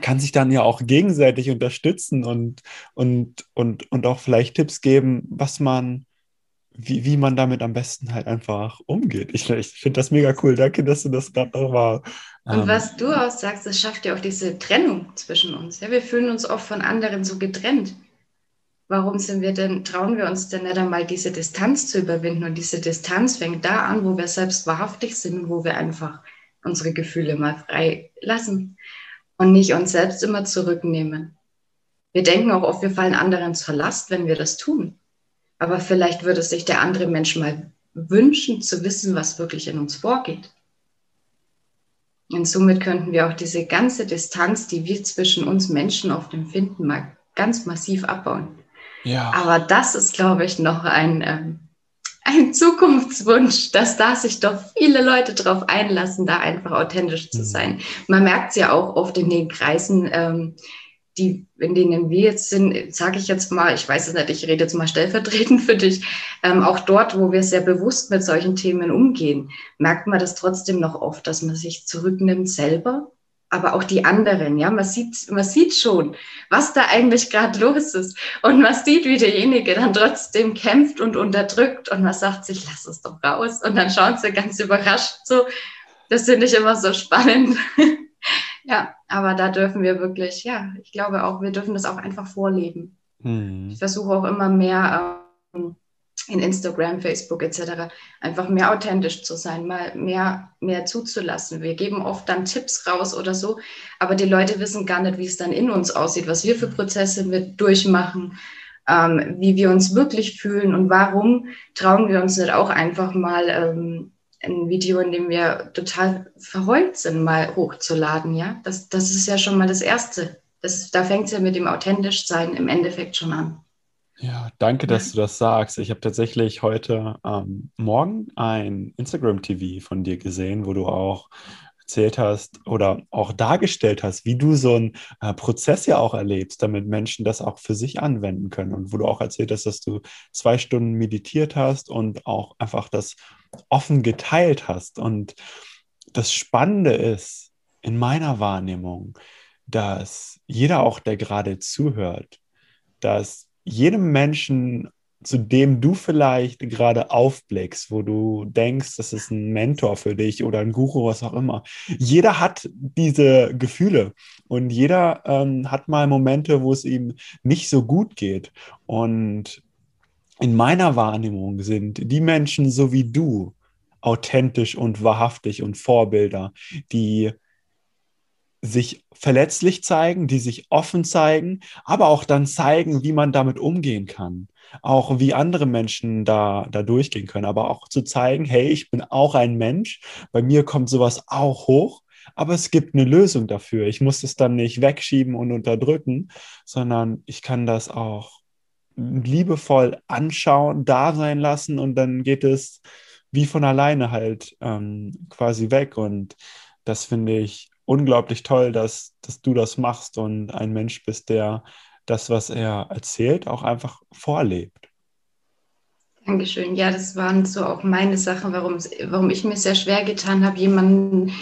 kann sich dann ja auch gegenseitig unterstützen und, und, und, und auch vielleicht Tipps geben, was man, wie, wie man damit am besten halt einfach umgeht. Ich, ich finde das mega cool. Danke, dass du das gerade noch mal. Ähm, und was du auch sagst, das schafft ja auch diese Trennung zwischen uns. Ja, wir fühlen uns oft von anderen so getrennt warum sind wir denn, trauen wir uns denn nicht einmal diese Distanz zu überwinden? Und diese Distanz fängt da an, wo wir selbst wahrhaftig sind, wo wir einfach unsere Gefühle mal frei lassen und nicht uns selbst immer zurücknehmen. Wir denken auch oft, wir fallen anderen zur Last, wenn wir das tun. Aber vielleicht würde sich der andere Mensch mal wünschen, zu wissen, was wirklich in uns vorgeht. Und somit könnten wir auch diese ganze Distanz, die wir zwischen uns Menschen oft empfinden, mal ganz massiv abbauen. Ja. Aber das ist, glaube ich, noch ein, ähm, ein Zukunftswunsch, dass da sich doch viele Leute darauf einlassen, da einfach authentisch zu mhm. sein. Man merkt es ja auch oft in den Kreisen, ähm, die, in denen wir jetzt sind, sage ich jetzt mal, ich weiß es nicht, ich rede jetzt mal stellvertretend für dich, ähm, auch dort, wo wir sehr bewusst mit solchen Themen umgehen, merkt man das trotzdem noch oft, dass man sich zurücknimmt selber, aber auch die anderen, ja, man sieht, man sieht schon, was da eigentlich gerade los ist und man sieht, wie derjenige dann trotzdem kämpft und unterdrückt und man sagt sich, lass es doch raus und dann schauen sie ganz überrascht so, das finde ich immer so spannend. <laughs> Ja, aber da dürfen wir wirklich, ja, ich glaube auch, wir dürfen das auch einfach vorleben. Mhm. Ich versuche auch immer mehr ähm, in Instagram, Facebook etc. einfach mehr authentisch zu sein, mal mehr, mehr zuzulassen. Wir geben oft dann Tipps raus oder so, aber die Leute wissen gar nicht, wie es dann in uns aussieht, was wir für Prozesse mit durchmachen, ähm, wie wir uns wirklich fühlen und warum trauen wir uns nicht auch einfach mal ähm, ein Video, in dem wir total verheult sind, mal hochzuladen, ja. Das, das ist ja schon mal das Erste. Das, da fängt es ja mit dem authentisch sein im Endeffekt schon an. Ja, danke, dass ja. du das sagst. Ich habe tatsächlich heute ähm, Morgen ein Instagram-TV von dir gesehen, wo du auch erzählt hast oder auch dargestellt hast, wie du so einen äh, Prozess ja auch erlebst, damit Menschen das auch für sich anwenden können. Und wo du auch erzählt hast, dass du zwei Stunden meditiert hast und auch einfach das offen geteilt hast. Und das Spannende ist in meiner Wahrnehmung, dass jeder auch, der gerade zuhört, dass jedem Menschen zu dem du vielleicht gerade aufblickst, wo du denkst, das ist ein Mentor für dich oder ein Guru, was auch immer. Jeder hat diese Gefühle und jeder ähm, hat mal Momente, wo es ihm nicht so gut geht. Und in meiner Wahrnehmung sind die Menschen so wie du authentisch und wahrhaftig und Vorbilder, die sich verletzlich zeigen, die sich offen zeigen, aber auch dann zeigen, wie man damit umgehen kann. Auch wie andere Menschen da, da durchgehen können, aber auch zu zeigen, hey, ich bin auch ein Mensch, bei mir kommt sowas auch hoch, aber es gibt eine Lösung dafür. Ich muss es dann nicht wegschieben und unterdrücken, sondern ich kann das auch liebevoll anschauen, da sein lassen und dann geht es wie von alleine halt ähm, quasi weg. Und das finde ich unglaublich toll, dass, dass du das machst und ein Mensch bist, der das, was er erzählt, auch einfach vorlebt. Dankeschön. Ja, das waren so auch meine Sachen, warum, warum ich mir sehr schwer getan habe, jemanden,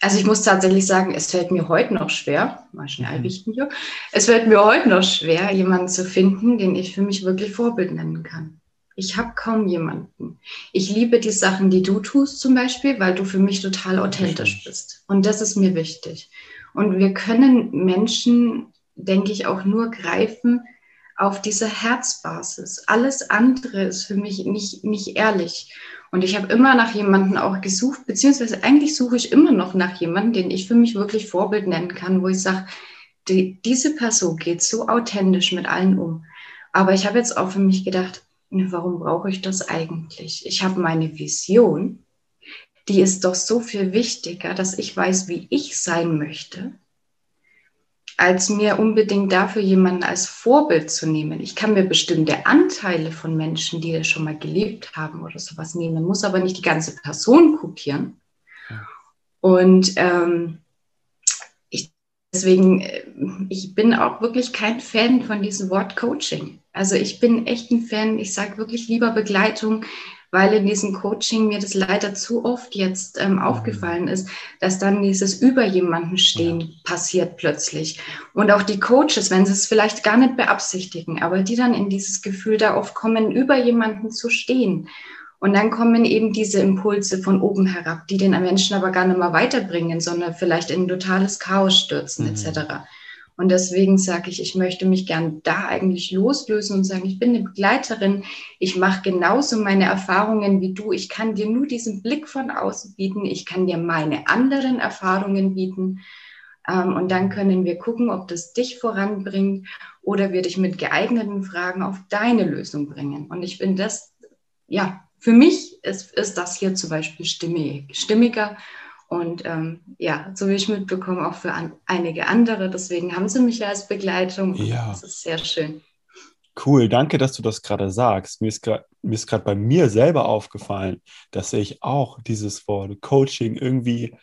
also ich muss tatsächlich sagen, es fällt mir heute noch schwer, mal schnell mhm. richten hier, es fällt mir heute noch schwer, jemanden zu finden, den ich für mich wirklich Vorbild nennen kann. Ich habe kaum jemanden. Ich liebe die Sachen, die du tust zum Beispiel, weil du für mich total authentisch bist. Und das ist mir wichtig. Und wir können Menschen, denke ich, auch nur greifen auf dieser Herzbasis. Alles andere ist für mich nicht, nicht ehrlich. Und ich habe immer nach jemandem auch gesucht, beziehungsweise eigentlich suche ich immer noch nach jemandem, den ich für mich wirklich Vorbild nennen kann, wo ich sage, die, diese Person geht so authentisch mit allen um. Aber ich habe jetzt auch für mich gedacht, warum brauche ich das eigentlich? Ich habe meine Vision, die ist doch so viel wichtiger, dass ich weiß, wie ich sein möchte, als mir unbedingt dafür jemanden als Vorbild zu nehmen. Ich kann mir bestimmte Anteile von Menschen, die das schon mal gelebt haben oder sowas nehmen, muss aber nicht die ganze Person kopieren. Und ähm, deswegen, äh, ich bin auch wirklich kein Fan von diesem Wort Coaching. Also ich bin echt ein Fan, ich sage wirklich lieber Begleitung, weil in diesem Coaching mir das leider zu oft jetzt ähm, mhm. aufgefallen ist, dass dann dieses über jemanden stehen ja. passiert plötzlich. Und auch die Coaches, wenn sie es vielleicht gar nicht beabsichtigen, aber die dann in dieses Gefühl da oft kommen, über jemanden zu stehen. Und dann kommen eben diese Impulse von oben herab, die den Menschen aber gar nicht mal weiterbringen, sondern vielleicht in ein totales Chaos stürzen, mhm. etc. Und deswegen sage ich, ich möchte mich gern da eigentlich loslösen und sagen, ich bin eine Begleiterin, ich mache genauso meine Erfahrungen wie du. Ich kann dir nur diesen Blick von außen bieten, ich kann dir meine anderen Erfahrungen bieten. Ähm, und dann können wir gucken, ob das dich voranbringt oder wir dich mit geeigneten Fragen auf deine Lösung bringen. Und ich bin das, ja, für mich ist, ist das hier zum Beispiel stimmig, stimmiger Und ähm, ja, so wie ich mitbekomme, auch für an, einige andere. Deswegen haben sie mich ja als Begleitung. Ja. Das ist sehr schön. Cool, danke, dass du das gerade sagst. Mir ist gerade bei mir selber aufgefallen, dass ich auch dieses Wort Coaching irgendwie,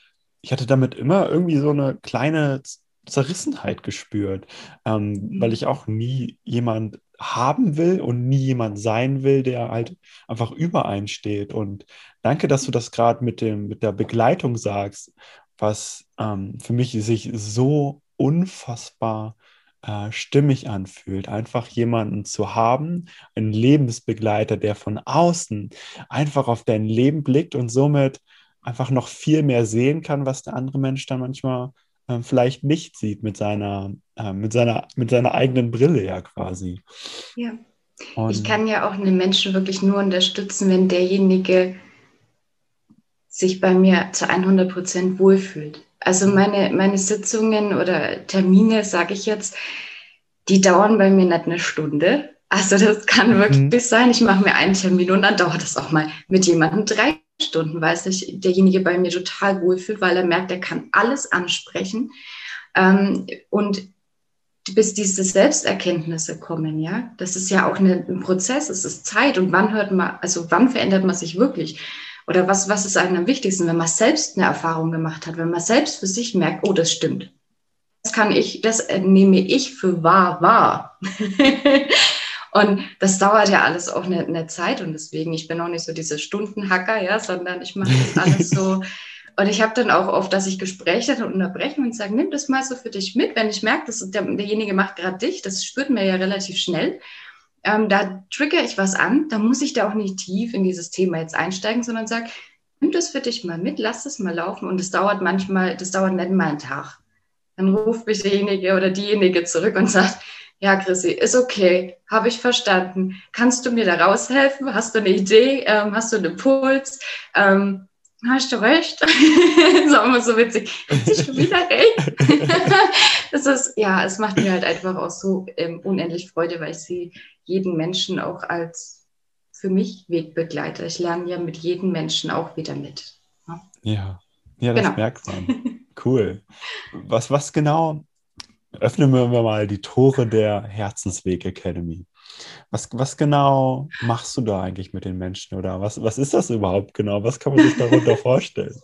ich hatte damit immer irgendwie so eine kleine Zerrissenheit gespürt, ähm, mhm. weil ich auch nie jemand haben will und nie jemand sein will, der halt einfach über einen steht. Und danke, dass du das gerade mit, mit der Begleitung sagst, was ähm, für mich sich so unfassbar äh, stimmig anfühlt. Einfach jemanden zu haben, einen Lebensbegleiter, der von außen einfach auf dein Leben blickt und somit einfach noch viel mehr sehen kann, was der andere Mensch dann manchmal äh, vielleicht nicht sieht mit seiner, äh, mit seiner, mit seiner eigenen Brille ja quasi. Ja. Und ich kann ja auch einen Menschen wirklich nur unterstützen, wenn derjenige sich bei mir zu 100 Prozent wohlfühlt. Also mhm. meine, meine Sitzungen oder Termine, sage ich jetzt, die dauern bei mir nicht eine Stunde. Also das kann wirklich mhm. sein, ich mache mir einen Termin und dann dauert das auch mal mit jemandem drei Stunden, weil sich derjenige bei mir total wohlfühlt, weil er merkt, er kann alles ansprechen. Ähm, und bis diese Selbsterkenntnisse kommen, ja, das ist ja auch eine, ein Prozess, es ist Zeit und wann hört man, also wann verändert man sich wirklich? Oder was, was ist einem am wichtigsten, wenn man selbst eine Erfahrung gemacht hat, wenn man selbst für sich merkt, oh, das stimmt. Das kann ich, das nehme ich für wahr wahr. <laughs> Und das dauert ja alles auch eine, eine, Zeit und deswegen, ich bin auch nicht so diese Stundenhacker, ja, sondern ich mache das alles so. <laughs> Und ich habe dann auch oft, dass ich Gespräche dann unterbreche und sage, nimm das mal so für dich mit, wenn ich merke, dass der, derjenige macht gerade dich, das spürt mir ja relativ schnell. Ähm, da trigger ich was an, da muss ich da auch nicht tief in dieses Thema jetzt einsteigen, sondern sage, nimm das für dich mal mit, lass das mal laufen und es dauert manchmal, das dauert nicht mal einen Tag. Dann ruft mich derjenige oder diejenige zurück und sagt, ja, Chrissy, ist okay, habe ich verstanden. Kannst du mir da raushelfen? Hast du eine Idee? Ähm, hast du einen Impuls? Ähm, hast du recht? das <laughs> ist auch immer so witzig. Hast du wieder recht? <laughs> das ist, ja, es macht mir halt einfach auch so ähm, unendlich Freude, weil ich sie jeden Menschen auch als für mich Wegbegleiter. Ich lerne ja mit jedem Menschen auch wieder mit. Ja, ja, ja das genau. merkt man. Cool. Was, was genau öffnen wir mal die Tore der Herzensweg Academy. Was, was genau machst du da eigentlich mit den Menschen oder was, was ist das überhaupt genau? Was kann man sich darunter <laughs> vorstellen?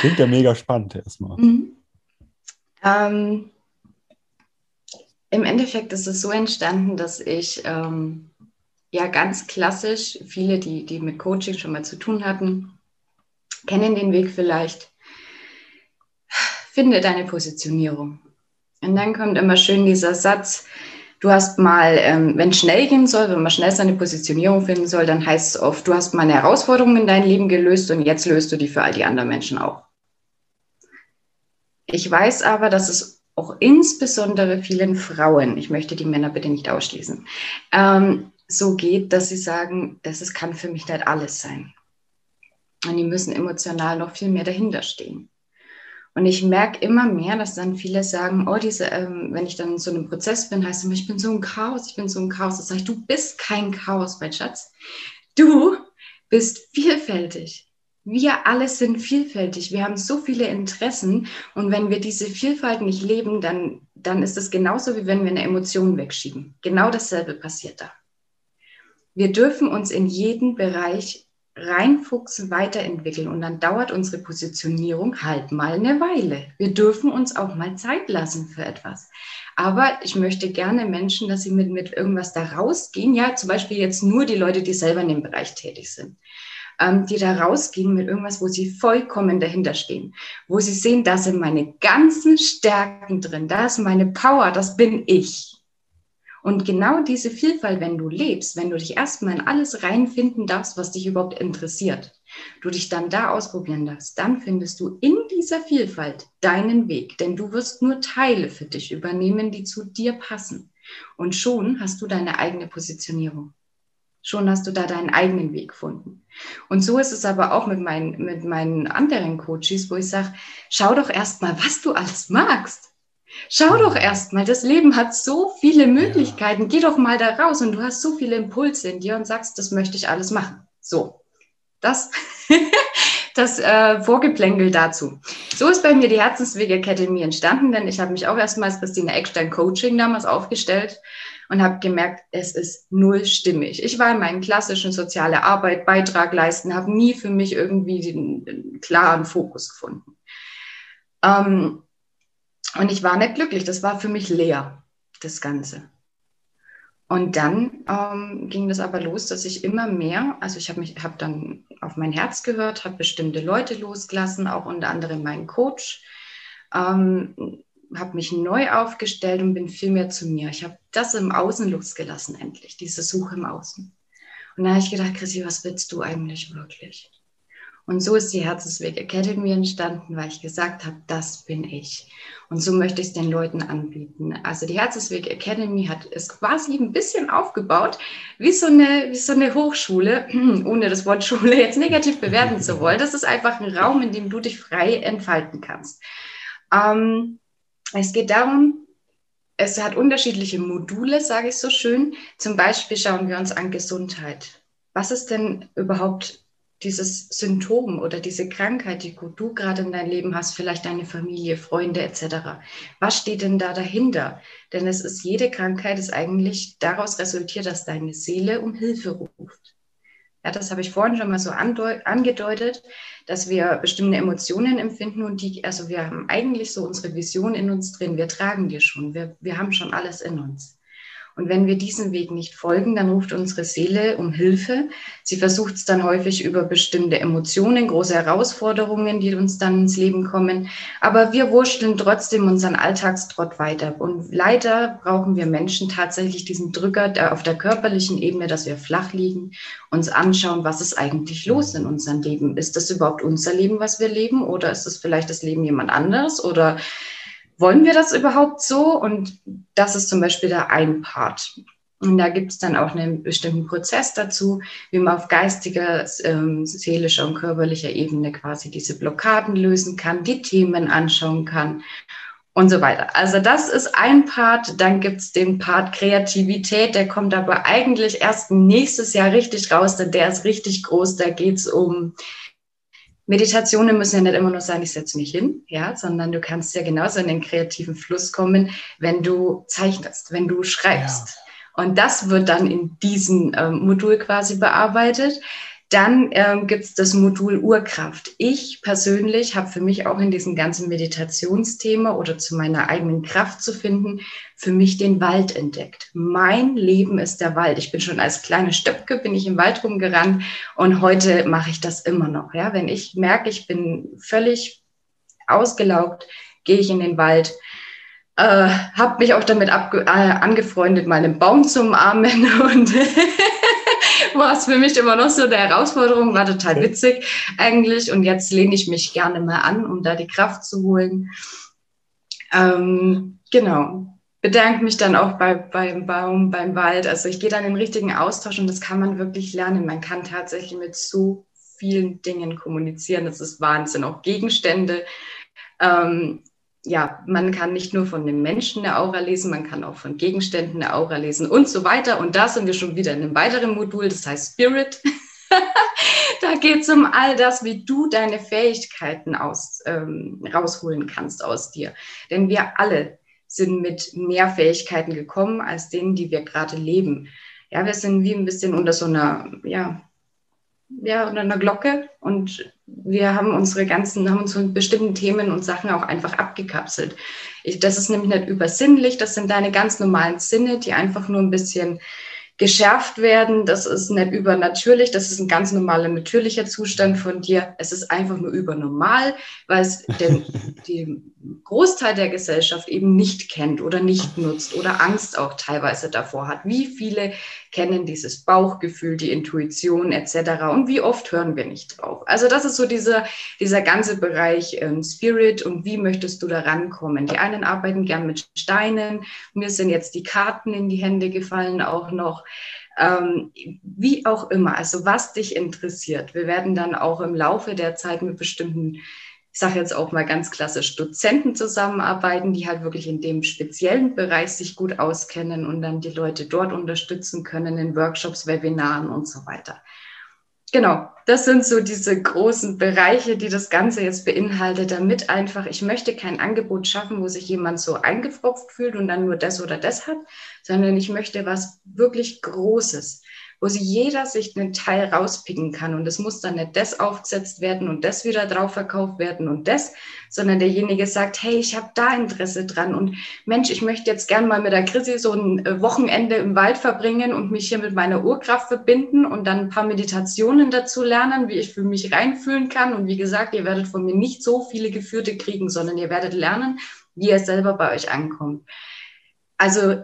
Klingt ja mega spannend erstmal. Mhm. Ähm, Im Endeffekt ist es so entstanden, dass ich ähm, ja ganz klassisch, viele, die, die mit Coaching schon mal zu tun hatten, kennen den Weg vielleicht. Finde deine Positionierung. Und dann kommt immer schön dieser Satz, du hast mal, ähm, wenn es schnell gehen soll, wenn man schnell seine Positionierung finden soll, dann heißt es oft, du hast mal eine Herausforderung in deinem Leben gelöst und jetzt löst du die für all die anderen Menschen auch. Ich weiß aber, dass es auch insbesondere vielen Frauen, ich möchte die Männer bitte nicht ausschließen, ähm, so geht, dass sie sagen, das kann für mich nicht alles sein. Und die müssen emotional noch viel mehr dahinter stehen. Und ich merke immer mehr, dass dann viele sagen, oh, diese, ähm, wenn ich dann in so einem Prozess bin, heißt es immer, ich bin so ein Chaos, ich bin so ein Chaos. Das sage ich, du bist kein Chaos, mein Schatz. Du bist vielfältig. Wir alle sind vielfältig. Wir haben so viele Interessen. Und wenn wir diese Vielfalt nicht leben, dann, dann ist es genauso, wie wenn wir eine Emotion wegschieben. Genau dasselbe passiert da. Wir dürfen uns in jeden Bereich reinfuchsen, weiterentwickeln und dann dauert unsere Positionierung halt mal eine Weile. Wir dürfen uns auch mal Zeit lassen für etwas. Aber ich möchte gerne Menschen, dass sie mit, mit irgendwas da rausgehen. Ja, zum Beispiel jetzt nur die Leute, die selber in dem Bereich tätig sind. Ähm, die da rausgehen mit irgendwas, wo sie vollkommen dahinter stehen. Wo sie sehen, da sind meine ganzen Stärken drin. Da ist meine Power. Das bin ich. Und genau diese Vielfalt, wenn du lebst, wenn du dich erstmal in alles reinfinden darfst, was dich überhaupt interessiert, du dich dann da ausprobieren darfst, dann findest du in dieser Vielfalt deinen Weg, denn du wirst nur Teile für dich übernehmen, die zu dir passen. Und schon hast du deine eigene Positionierung. Schon hast du da deinen eigenen Weg gefunden. Und so ist es aber auch mit meinen, mit meinen anderen Coaches, wo ich sage, schau doch erstmal, was du alles magst. Schau doch erst mal, das Leben hat so viele Möglichkeiten. Ja. Geh doch mal da raus und du hast so viele Impulse in dir und sagst, das möchte ich alles machen. So, das <laughs> das äh, Vorgeplänkel dazu. So ist bei mir die Herzensweg Academy entstanden, denn ich habe mich auch erstmal als Christina Eckstein Coaching damals aufgestellt und habe gemerkt, es ist null stimmig. Ich war in meinen klassischen soziale Arbeit, Beitrag leisten, habe nie für mich irgendwie den, den klaren Fokus gefunden. Ähm, und ich war nicht glücklich. Das war für mich leer, das Ganze. Und dann ähm, ging das aber los, dass ich immer mehr, also ich habe mich, habe dann auf mein Herz gehört, habe bestimmte Leute losgelassen, auch unter anderem meinen Coach, ähm, habe mich neu aufgestellt und bin viel mehr zu mir. Ich habe das im Außen losgelassen endlich, diese Suche im Außen. Und da habe ich gedacht, Chrissy, was willst du eigentlich wirklich? Und so ist die Herzensweg Academy entstanden, weil ich gesagt habe, das bin ich. Und so möchte ich es den Leuten anbieten. Also die Herzensweg Academy hat es quasi ein bisschen aufgebaut, wie so eine, wie so eine Hochschule, <clears throat> ohne das Wort Schule jetzt negativ bewerten zu wollen. Das ist einfach ein Raum, in dem du dich frei entfalten kannst. Ähm, es geht darum, es hat unterschiedliche Module, sage ich so schön. Zum Beispiel schauen wir uns an Gesundheit. Was ist denn überhaupt dieses Symptom oder diese Krankheit, die du gerade in deinem Leben hast, vielleicht deine Familie, Freunde etc. Was steht denn da dahinter? Denn es ist jede Krankheit ist eigentlich daraus resultiert, dass deine Seele um Hilfe ruft. Ja, das habe ich vorhin schon mal so angedeutet, dass wir bestimmte Emotionen empfinden und die, also wir haben eigentlich so unsere Vision in uns drin. Wir tragen die schon. Wir, wir haben schon alles in uns. Und wenn wir diesen Weg nicht folgen, dann ruft unsere Seele um Hilfe. Sie versucht es dann häufig über bestimmte Emotionen, große Herausforderungen, die uns dann ins Leben kommen. Aber wir wurschteln trotzdem unseren Alltagstrott weiter. Und leider brauchen wir Menschen tatsächlich diesen Drücker auf der körperlichen Ebene, dass wir flach liegen, uns anschauen, was ist eigentlich los in unserem Leben. Ist das überhaupt unser Leben, was wir leben? Oder ist es vielleicht das Leben jemand anderes? Oder wollen wir das überhaupt so? Und das ist zum Beispiel der ein Part. Und da gibt es dann auch einen bestimmten Prozess dazu, wie man auf geistiger, ähm, seelischer und körperlicher Ebene quasi diese Blockaden lösen kann, die Themen anschauen kann und so weiter. Also das ist ein Part. Dann gibt es den Part Kreativität, der kommt aber eigentlich erst nächstes Jahr richtig raus, denn der ist richtig groß. Da geht es um Meditationen müssen ja nicht immer nur sein, ich setze mich hin, ja, sondern du kannst ja genauso in den kreativen Fluss kommen, wenn du zeichnest, wenn du schreibst. Ja. Und das wird dann in diesem ähm, Modul quasi bearbeitet. Dann ähm, gibt es das Modul Urkraft. Ich persönlich habe für mich auch in diesem ganzen Meditationsthema oder zu meiner eigenen Kraft zu finden, für mich den Wald entdeckt. Mein Leben ist der Wald. Ich bin schon als kleine Stöpke, bin ich im Wald rumgerannt und heute mache ich das immer noch. Ja? Wenn ich merke, ich bin völlig ausgelaugt, gehe ich in den Wald, äh, habe mich auch damit äh, angefreundet, mal einen Baum zu umarmen <laughs> und <laughs> war es für mich immer noch so eine Herausforderung, war total witzig eigentlich. Und jetzt lehne ich mich gerne mal an, um da die Kraft zu holen. Ähm, genau. Bedanke mich dann auch bei, beim Baum, beim Wald. Also ich gehe dann in den richtigen Austausch und das kann man wirklich lernen. Man kann tatsächlich mit so vielen Dingen kommunizieren. Das ist Wahnsinn. Auch Gegenstände. Ähm, ja, man kann nicht nur von den Menschen eine Aura lesen, man kann auch von Gegenständen eine Aura lesen und so weiter. Und da sind wir schon wieder in einem weiteren Modul, das heißt Spirit. <laughs> da geht es um all das, wie du deine Fähigkeiten aus, ähm, rausholen kannst aus dir. Denn wir alle sind mit mehr Fähigkeiten gekommen als denen, die wir gerade leben. Ja, wir sind wie ein bisschen unter so einer, ja, ja, unter einer Glocke und wir haben unsere ganzen, haben uns von bestimmten Themen und Sachen auch einfach abgekapselt. Ich, das ist nämlich nicht übersinnlich, das sind deine ganz normalen Sinne, die einfach nur ein bisschen geschärft werden. Das ist nicht übernatürlich, das ist ein ganz normaler, natürlicher Zustand von dir. Es ist einfach nur übernormal, weil es <laughs> den, den Großteil der Gesellschaft eben nicht kennt oder nicht nutzt oder Angst auch teilweise davor hat. Wie viele kennen dieses Bauchgefühl, die Intuition etc. Und wie oft hören wir nicht drauf? Also das ist so dieser, dieser ganze Bereich ähm, Spirit und wie möchtest du da rankommen? Die einen arbeiten gern mit Steinen. Mir sind jetzt die Karten in die Hände gefallen auch noch. Ähm, wie auch immer, also was dich interessiert. Wir werden dann auch im Laufe der Zeit mit bestimmten ich sage jetzt auch mal ganz klassisch, Dozenten zusammenarbeiten, die halt wirklich in dem speziellen Bereich sich gut auskennen und dann die Leute dort unterstützen können in Workshops, Webinaren und so weiter. genau, das sind so diese großen Bereiche, die das Ganze jetzt beinhaltet, damit einfach, ich möchte kein Angebot schaffen, wo sich jemand so eingefropft fühlt und dann nur das oder das hat, sondern ich möchte was wirklich Großes wo sie jeder sich einen Teil rauspicken kann. Und es muss dann nicht das aufgesetzt werden und das wieder drauf verkauft werden und das, sondern derjenige sagt, hey, ich habe da Interesse dran und Mensch, ich möchte jetzt gern mal mit der Chrissy so ein äh, Wochenende im Wald verbringen und mich hier mit meiner Urkraft verbinden und dann ein paar Meditationen dazu lernen, wie ich für mich reinfühlen kann. Und wie gesagt, ihr werdet von mir nicht so viele Geführte kriegen, sondern ihr werdet lernen, wie er selber bei euch ankommt. Also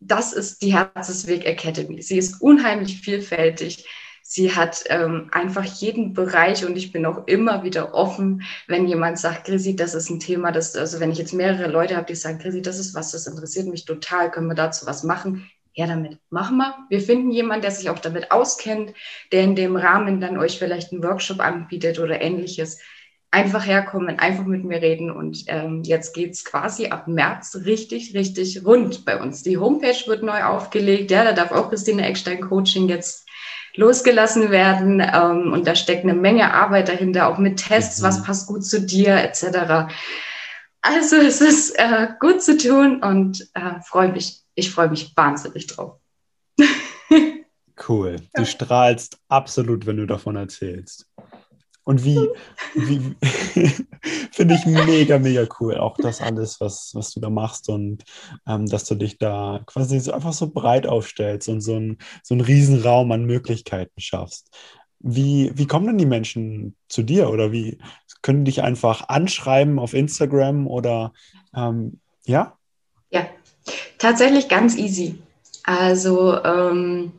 das ist die Herzensweg Academy. Sie ist unheimlich vielfältig. Sie hat ähm, einfach jeden Bereich und ich bin auch immer wieder offen, wenn jemand sagt, Chrissy, das ist ein Thema, das, also wenn ich jetzt mehrere Leute habe, die sagen, Chrissy, das ist was, das interessiert mich total, können wir dazu was machen? Ja, damit machen wir. Wir finden jemanden, der sich auch damit auskennt, der in dem Rahmen dann euch vielleicht einen Workshop anbietet oder ähnliches einfach herkommen, einfach mit mir reden. Und ähm, jetzt geht's quasi ab März richtig, richtig rund bei uns. Die Homepage wird neu aufgelegt. Ja, da darf auch Christine Eckstein Coaching jetzt losgelassen werden. Ähm, und da steckt eine Menge Arbeit dahinter, auch mit Tests, mhm. was passt gut zu dir, etc. Also es ist äh, gut zu tun und äh, freue mich. Ich freue mich wahnsinnig drauf. <laughs> cool. Du strahlst absolut, wenn du davon erzählst. Und wie, wie <laughs> finde ich mega, mega cool. Auch das alles, was, was du da machst und ähm, dass du dich da quasi so einfach so breit aufstellst und so, ein, so einen Riesenraum an Möglichkeiten schaffst. Wie, wie kommen denn die Menschen zu dir oder wie können die dich einfach anschreiben auf Instagram oder ähm, ja? Ja, tatsächlich ganz easy. Also ähm,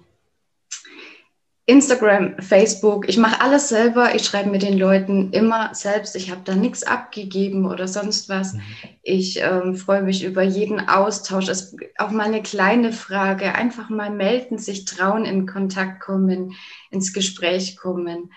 Instagram, Facebook, ich mache alles selber. Ich schreibe mit den Leuten immer selbst. Ich habe da nichts abgegeben oder sonst was. Mhm. Ich ähm, freue mich über jeden Austausch. Es, auch mal eine kleine Frage. Einfach mal melden, sich trauen, in Kontakt kommen, ins Gespräch kommen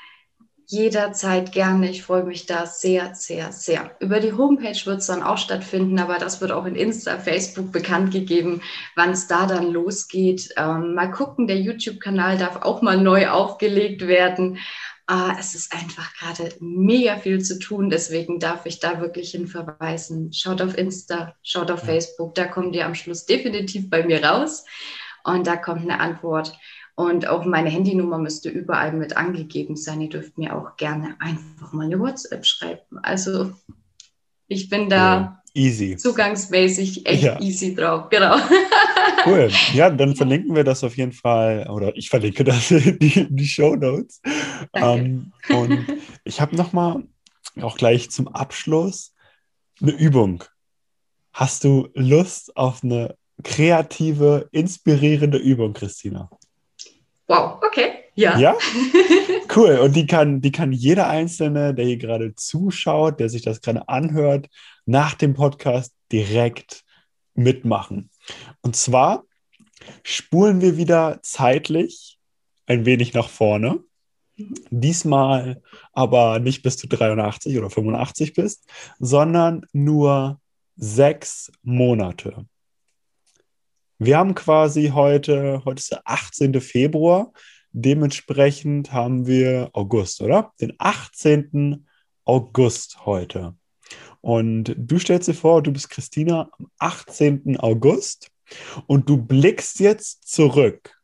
jederzeit gerne. Ich freue mich da sehr, sehr, sehr. Über die Homepage wird es dann auch stattfinden, aber das wird auch in Insta, Facebook bekannt gegeben, wann es da dann losgeht. Ähm, mal gucken, der YouTube-Kanal darf auch mal neu aufgelegt werden. Äh, es ist einfach gerade mega viel zu tun, deswegen darf ich da wirklich hin verweisen. Schaut auf Insta, schaut auf Facebook, da kommt ihr am Schluss definitiv bei mir raus und da kommt eine Antwort. Und auch meine Handynummer müsste überall mit angegeben sein. Ihr dürft mir auch gerne einfach mal eine WhatsApp schreiben. Also ich bin da ja, easy. zugangsmäßig echt ja. easy drauf. Genau. <laughs> Cool. Ja, dann verlinken wir das auf jeden Fall, oder ich verlinke das in <laughs> die, die Show Notes. Ähm, und ich habe nochmal auch gleich zum Abschluss eine Übung. Hast du Lust auf eine kreative, inspirierende Übung, Christina? Wow, okay. Ja. Ja? <laughs> Cool. Und die kann, die kann jeder Einzelne, der hier gerade zuschaut, der sich das gerade anhört, nach dem Podcast direkt mitmachen. Und zwar spulen wir wieder zeitlich ein wenig nach vorne. Diesmal aber nicht bis du 83 oder 85 bist, sondern nur sechs Monate. Wir haben quasi heute, heute ist der 18. Februar, dementsprechend haben wir August, oder? Den 18. August heute. Und du stellst dir vor, du bist Christina am 18. August und du blickst jetzt zurück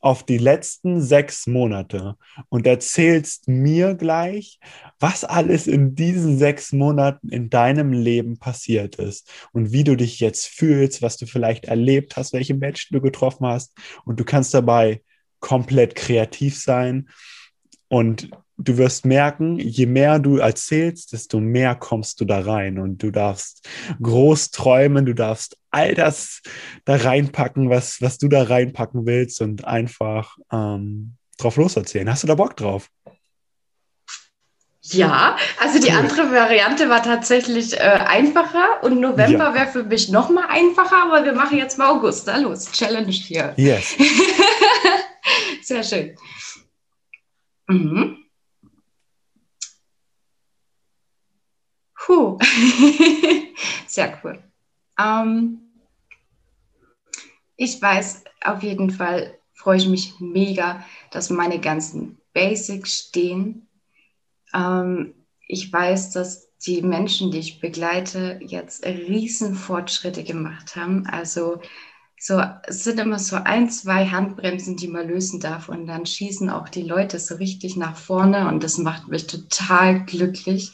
auf die letzten sechs Monate und erzählst mir gleich, was alles in diesen sechs Monaten in deinem Leben passiert ist und wie du dich jetzt fühlst, was du vielleicht erlebt hast, welche Menschen du getroffen hast. Und du kannst dabei komplett kreativ sein und du wirst merken, je mehr du erzählst, desto mehr kommst du da rein und du darfst groß träumen, du darfst all das da reinpacken, was, was du da reinpacken willst und einfach ähm, drauf loserzählen. Hast du da Bock drauf? Ja, also die cool. andere Variante war tatsächlich äh, einfacher und November ja. wäre für mich noch mal einfacher, aber wir machen jetzt mal August. Na los, Challenge hier. Yes. <laughs> Sehr schön. Mhm. Puh. <laughs> Sehr cool. Ähm, ich weiß, auf jeden Fall freue ich mich mega, dass meine ganzen Basics stehen. Ähm, ich weiß, dass die Menschen, die ich begleite, jetzt riesen Fortschritte gemacht haben. Also so, es sind immer so ein, zwei Handbremsen, die man lösen darf. Und dann schießen auch die Leute so richtig nach vorne. Und das macht mich total glücklich.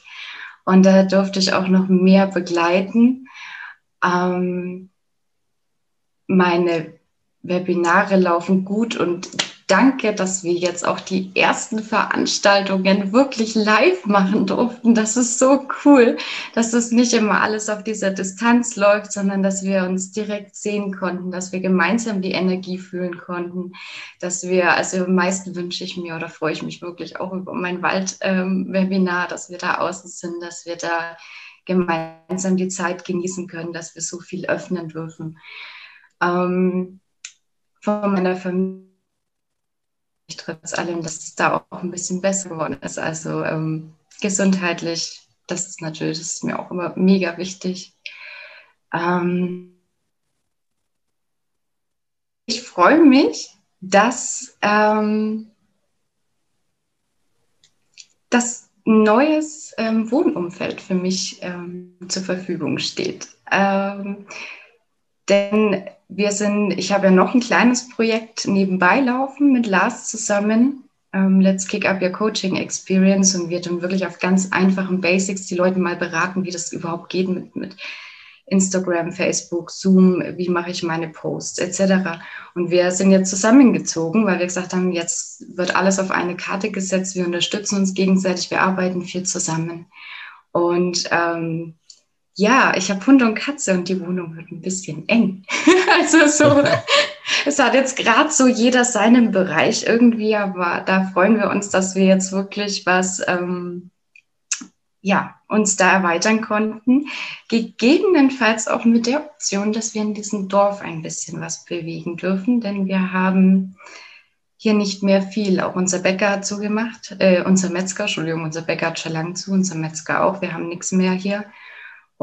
Und da durfte ich auch noch mehr begleiten. Ähm, meine Webinare laufen gut und danke, dass wir jetzt auch die ersten Veranstaltungen wirklich live machen durften. Das ist so cool, dass es nicht immer alles auf dieser Distanz läuft, sondern dass wir uns direkt sehen konnten, dass wir gemeinsam die Energie fühlen konnten, dass wir, also am meisten wünsche ich mir oder freue ich mich wirklich auch über mein Wald-Webinar, ähm, dass wir da außen sind, dass wir da gemeinsam die Zeit genießen können, dass wir so viel öffnen dürfen. Ähm, von meiner Familie trotz allem, dass es da auch ein bisschen besser geworden ist. Also ähm, gesundheitlich, das ist natürlich, das ist mir auch immer mega wichtig. Ähm, ich freue mich, dass ähm, das neues ähm, Wohnumfeld für mich ähm, zur Verfügung steht. Ähm, denn wir sind, ich habe ja noch ein kleines Projekt nebenbei laufen mit Lars zusammen. Ähm, Let's Kick Up Your Coaching Experience und wir dann wirklich auf ganz einfachen Basics die Leute mal beraten, wie das überhaupt geht mit, mit Instagram, Facebook, Zoom, wie mache ich meine Posts etc. Und wir sind jetzt zusammengezogen, weil wir gesagt haben, jetzt wird alles auf eine Karte gesetzt, wir unterstützen uns gegenseitig, wir arbeiten viel zusammen. Und ähm, ja, ich habe Hund und Katze und die Wohnung wird ein bisschen eng. <laughs> also so, <laughs> es hat jetzt gerade so jeder seinen Bereich irgendwie, aber da freuen wir uns, dass wir jetzt wirklich was, ähm, ja, uns da erweitern konnten. Gegebenenfalls auch mit der Option, dass wir in diesem Dorf ein bisschen was bewegen dürfen, denn wir haben hier nicht mehr viel. Auch unser Bäcker hat zugemacht, äh, unser Metzger, Entschuldigung, unser Bäcker hat schon lang zu, unser Metzger auch. Wir haben nichts mehr hier.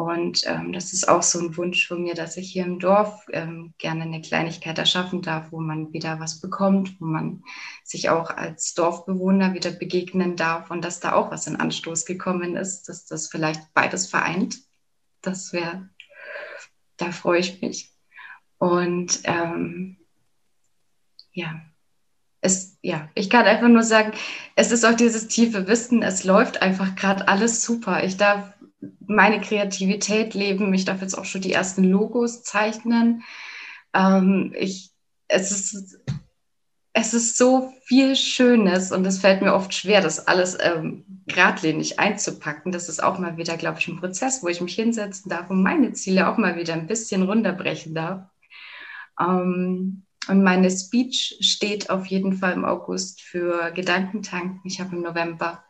Und ähm, das ist auch so ein Wunsch von mir, dass ich hier im Dorf ähm, gerne eine Kleinigkeit erschaffen darf, wo man wieder was bekommt, wo man sich auch als Dorfbewohner wieder begegnen darf und dass da auch was in Anstoß gekommen ist, dass das vielleicht beides vereint. Das wäre, da freue ich mich. Und ähm, ja, es, ja, ich kann einfach nur sagen, es ist auch dieses tiefe Wissen, es läuft einfach gerade alles super. Ich darf meine Kreativität leben. Ich darf jetzt auch schon die ersten Logos zeichnen. Ähm, ich, es, ist, es ist so viel Schönes und es fällt mir oft schwer, das alles ähm, geradlinig einzupacken. Das ist auch mal wieder, glaube ich, ein Prozess, wo ich mich hinsetzen darf und meine Ziele auch mal wieder ein bisschen runterbrechen darf. Ähm, und meine Speech steht auf jeden Fall im August für Gedankentanken. Ich habe im November,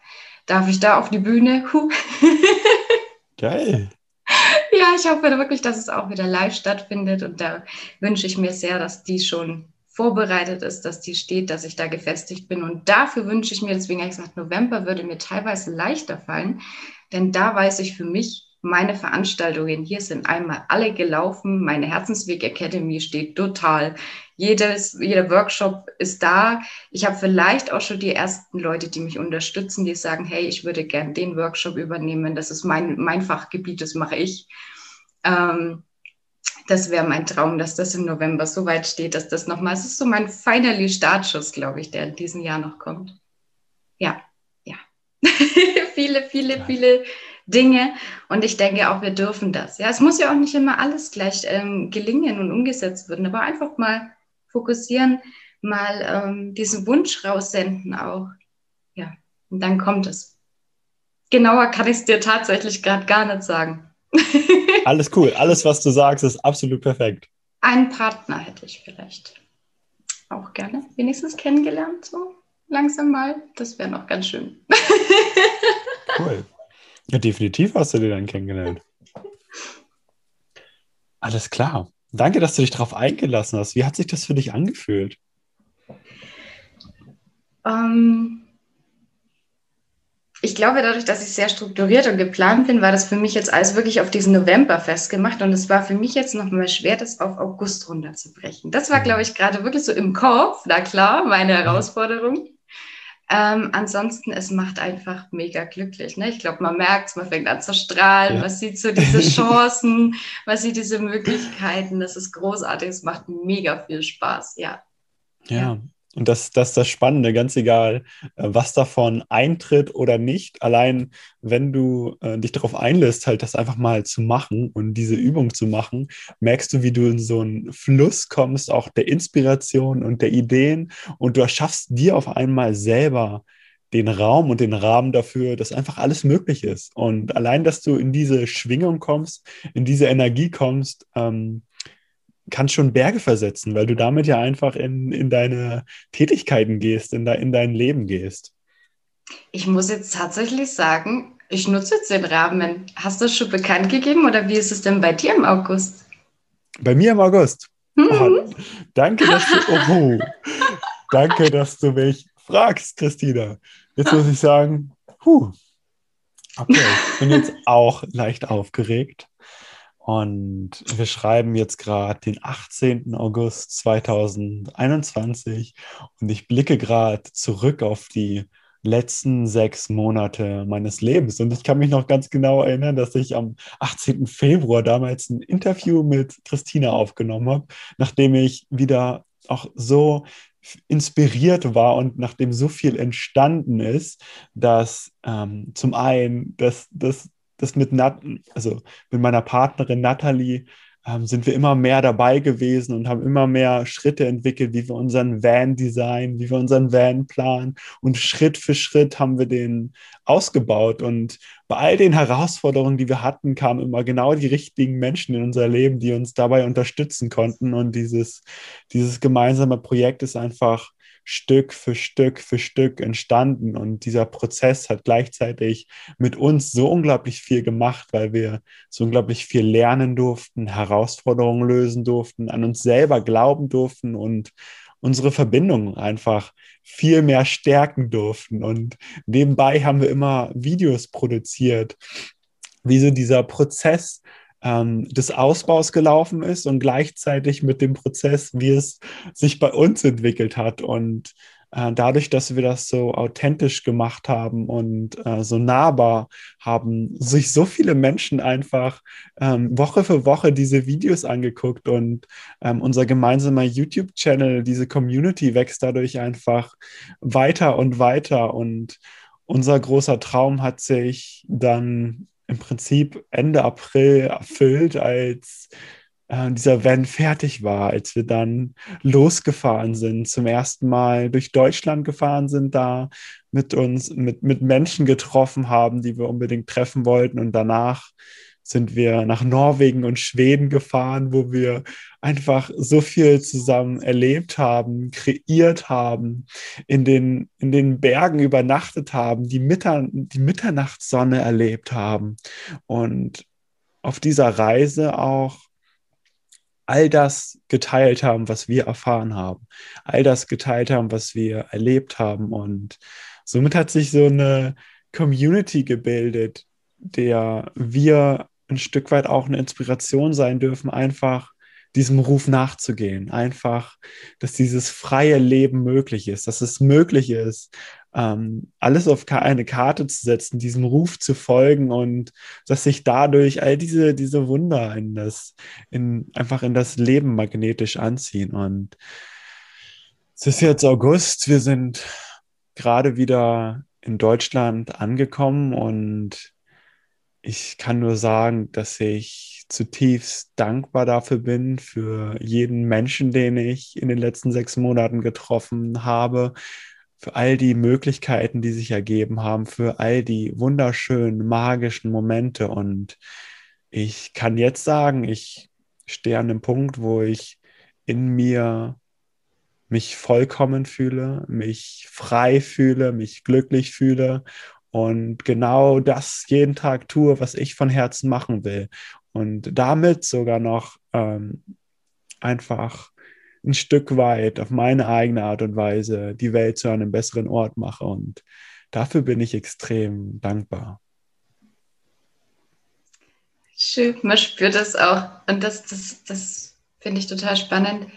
darf ich da auf die Bühne? <laughs> Geil. Ja, ich hoffe wirklich, dass es auch wieder live stattfindet und da wünsche ich mir sehr, dass die schon vorbereitet ist, dass die steht, dass ich da gefestigt bin. Und dafür wünsche ich mir, deswegen habe ich gesagt, November würde mir teilweise leichter fallen, denn da weiß ich für mich, meine Veranstaltungen hier sind einmal alle gelaufen. Meine Herzensweg Academy steht total. Jedes, jeder Workshop ist da. Ich habe vielleicht auch schon die ersten Leute, die mich unterstützen, die sagen, hey, ich würde gern den Workshop übernehmen. Das ist mein, mein Fachgebiet, das mache ich. Ähm, das wäre mein Traum, dass das im November so weit steht, dass das nochmal, es ist so mein finally Startschuss, glaube ich, der in diesem Jahr noch kommt. Ja, ja. <laughs> viele, viele, ja. viele Dinge. Und ich denke auch, wir dürfen das. Ja, es muss ja auch nicht immer alles gleich ähm, gelingen und umgesetzt werden, aber einfach mal fokussieren, mal ähm, diesen Wunsch raussenden auch. Ja, und dann kommt es. Genauer kann ich es dir tatsächlich gerade gar nicht sagen. <laughs> alles cool. Alles, was du sagst, ist absolut perfekt. Einen Partner hätte ich vielleicht auch gerne wenigstens kennengelernt, so langsam mal. Das wäre noch ganz schön. <laughs> cool. Ja, definitiv hast du den dann kennengelernt. <laughs> Alles klar. Danke, dass du dich darauf eingelassen hast. Wie hat sich das für dich angefühlt? Ähm, ich glaube, dadurch, dass ich sehr strukturiert und geplant bin, war das für mich jetzt alles wirklich auf diesen November festgemacht. Und es war für mich jetzt nochmal schwer, das auf August runterzubrechen. Das war, glaube ich, gerade wirklich so im Kopf, na klar, meine Herausforderung. Ähm, ansonsten, es macht einfach mega glücklich. Ne? Ich glaube, man merkt es, man fängt an zu strahlen, ja. man sieht so diese <laughs> Chancen, man sieht diese Möglichkeiten. Das ist großartig, es macht mega viel Spaß, ja. Ja, ja. Und das, das ist das Spannende, ganz egal, äh, was davon eintritt oder nicht. Allein, wenn du äh, dich darauf einlässt, halt das einfach mal zu machen und diese Übung zu machen, merkst du, wie du in so einen Fluss kommst, auch der Inspiration und der Ideen. Und du erschaffst dir auf einmal selber den Raum und den Rahmen dafür, dass einfach alles möglich ist. Und allein, dass du in diese Schwingung kommst, in diese Energie kommst, ähm, kannst schon Berge versetzen, weil du damit ja einfach in, in deine Tätigkeiten gehst, in, de, in dein Leben gehst. Ich muss jetzt tatsächlich sagen, ich nutze jetzt den Rahmen. Hast du es schon bekannt gegeben oder wie ist es denn bei dir im August? Bei mir im August. Mhm. Oh, danke, dass du, oh, danke, dass du mich fragst, Christina. Jetzt muss ich sagen, huh, okay, ich bin jetzt auch leicht aufgeregt. Und wir schreiben jetzt gerade den 18. August 2021 und ich blicke gerade zurück auf die letzten sechs Monate meines Lebens. Und ich kann mich noch ganz genau erinnern, dass ich am 18. Februar damals ein Interview mit Christina aufgenommen habe, nachdem ich wieder auch so inspiriert war und nachdem so viel entstanden ist, dass ähm, zum einen dass das das mit, Nat also mit meiner Partnerin Natalie ähm, sind wir immer mehr dabei gewesen und haben immer mehr Schritte entwickelt, wie wir unseren Van designen, wie wir unseren Van planen. Und Schritt für Schritt haben wir den ausgebaut. Und bei all den Herausforderungen, die wir hatten, kamen immer genau die richtigen Menschen in unser Leben, die uns dabei unterstützen konnten. Und dieses, dieses gemeinsame Projekt ist einfach Stück für Stück für Stück entstanden. Und dieser Prozess hat gleichzeitig mit uns so unglaublich viel gemacht, weil wir so unglaublich viel lernen durften, Herausforderungen lösen durften, an uns selber glauben durften und unsere Verbindung einfach viel mehr stärken durften. Und nebenbei haben wir immer Videos produziert, wie so dieser Prozess ähm, des Ausbaus gelaufen ist und gleichzeitig mit dem Prozess, wie es sich bei uns entwickelt hat. Und äh, dadurch, dass wir das so authentisch gemacht haben und äh, so nahbar, haben sich so viele Menschen einfach ähm, Woche für Woche diese Videos angeguckt und ähm, unser gemeinsamer YouTube-Channel, diese Community wächst dadurch einfach weiter und weiter und unser großer Traum hat sich dann im Prinzip Ende April erfüllt, als äh, dieser Van fertig war, als wir dann losgefahren sind, zum ersten Mal durch Deutschland gefahren sind, da mit uns, mit, mit Menschen getroffen haben, die wir unbedingt treffen wollten und danach sind wir nach Norwegen und Schweden gefahren, wo wir einfach so viel zusammen erlebt haben, kreiert haben, in den, in den Bergen übernachtet haben, die, Mitter die Mitternachtssonne erlebt haben. Und auf dieser Reise auch all das geteilt haben, was wir erfahren haben, all das geteilt haben, was wir erlebt haben. Und somit hat sich so eine Community gebildet, der wir ein Stück weit auch eine Inspiration sein dürfen, einfach diesem Ruf nachzugehen. Einfach, dass dieses freie Leben möglich ist, dass es möglich ist, ähm, alles auf eine Karte zu setzen, diesem Ruf zu folgen und dass sich dadurch all diese, diese Wunder in das, in, einfach in das Leben magnetisch anziehen. Und es ist jetzt August, wir sind gerade wieder in Deutschland angekommen und ich kann nur sagen, dass ich zutiefst dankbar dafür bin, für jeden Menschen, den ich in den letzten sechs Monaten getroffen habe, für all die Möglichkeiten, die sich ergeben haben, für all die wunderschönen, magischen Momente. Und ich kann jetzt sagen, ich stehe an dem Punkt, wo ich in mir mich vollkommen fühle, mich frei fühle, mich glücklich fühle und genau das jeden Tag tue, was ich von Herzen machen will. Und damit sogar noch ähm, einfach ein Stück weit auf meine eigene Art und Weise die Welt zu einem besseren Ort mache. Und dafür bin ich extrem dankbar. Schön, man spürt das auch. Und das, das, das finde ich total spannend.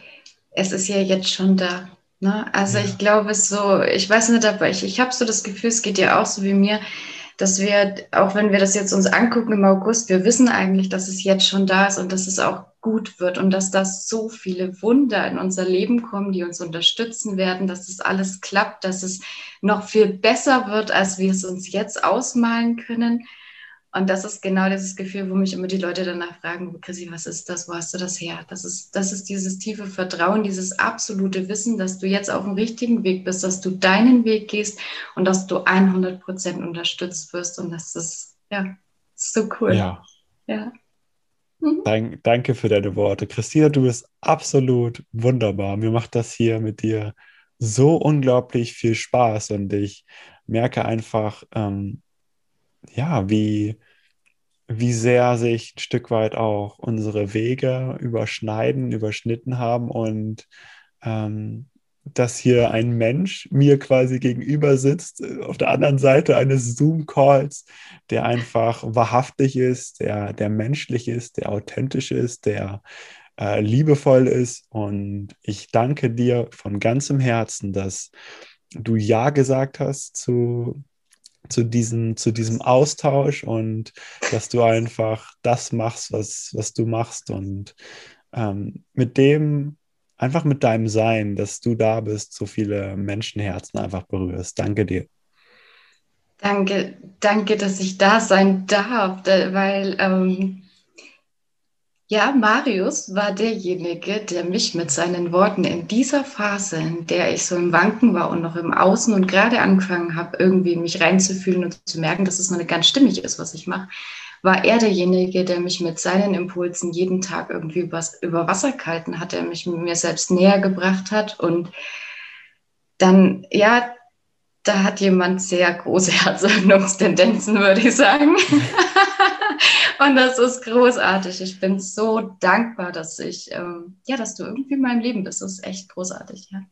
Es ist ja jetzt schon da. Ne? Also ja. ich glaube so, ich weiß nicht, aber ich, ich habe so das Gefühl, es geht ja auch so wie mir, dass wir, auch wenn wir das jetzt uns angucken im August, wir wissen eigentlich, dass es jetzt schon da ist und dass es auch gut wird und dass da so viele Wunder in unser Leben kommen, die uns unterstützen werden, dass es alles klappt, dass es noch viel besser wird, als wir es uns jetzt ausmalen können. Und das ist genau dieses Gefühl, wo mich immer die Leute danach fragen, Chrissy, was ist das? Wo hast du das her? Das ist, das ist dieses tiefe Vertrauen, dieses absolute Wissen, dass du jetzt auf dem richtigen Weg bist, dass du deinen Weg gehst und dass du 100 Prozent unterstützt wirst. Und das ist, ja, so cool. Ja. ja. Mhm. Dank, danke für deine Worte. Christina, du bist absolut wunderbar. Mir macht das hier mit dir so unglaublich viel Spaß und ich merke einfach, ähm, ja, wie, wie sehr sich ein Stück weit auch unsere Wege überschneiden, überschnitten haben und ähm, dass hier ein Mensch mir quasi gegenüber sitzt, äh, auf der anderen Seite eines Zoom-Calls, der einfach wahrhaftig ist, der, der menschlich ist, der authentisch ist, der äh, liebevoll ist. Und ich danke dir von ganzem Herzen, dass du Ja gesagt hast zu, zu, diesem, zu diesem Austausch und dass du einfach das machst, was, was du machst und ähm, mit dem, einfach mit deinem Sein, dass du da bist, so viele Menschenherzen einfach berührst. Danke dir. Danke, danke, dass ich da sein darf, weil ähm, ja, Marius war derjenige, der mich mit seinen Worten in dieser Phase, in der ich so im Wanken war und noch im Außen und gerade angefangen habe, irgendwie mich reinzufühlen und zu merken, dass es noch nicht ganz stimmig ist, was ich mache, war er derjenige, der mich mit seinen Impulsen jeden Tag irgendwie übers, über Wasser gehalten hat, der mich mir selbst näher gebracht hat. Und dann, ja, da hat jemand sehr große <laughs> Herzöffnungstendenzen, würde ich sagen. <laughs> Und das ist großartig. Ich bin so dankbar, dass ich, ähm, ja, dass du irgendwie in meinem Leben bist. Das ist echt großartig, ja.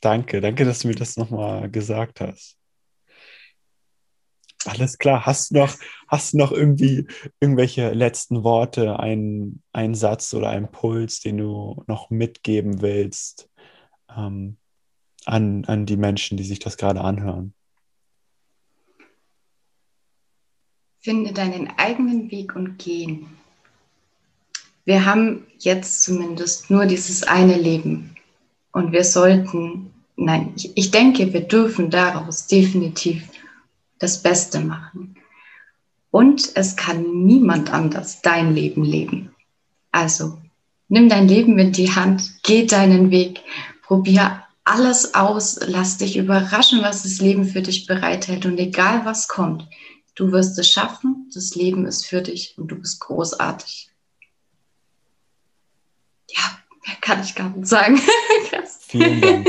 Danke, danke, dass du mir das nochmal gesagt hast. Alles klar. Hast du noch, hast noch irgendwie irgendwelche letzten Worte, einen, einen Satz oder einen Puls, den du noch mitgeben willst ähm, an, an die Menschen, die sich das gerade anhören? Finde deinen eigenen Weg und gehen. Wir haben jetzt zumindest nur dieses eine Leben. Und wir sollten, nein, ich, ich denke, wir dürfen daraus definitiv das Beste machen. Und es kann niemand anders dein Leben leben. Also nimm dein Leben in die Hand, geh deinen Weg, probier alles aus, lass dich überraschen, was das Leben für dich bereithält und egal was kommt, Du wirst es schaffen, das Leben ist für dich und du bist großartig. Ja, mehr kann ich gar nicht sagen. <laughs> Vielen Dank.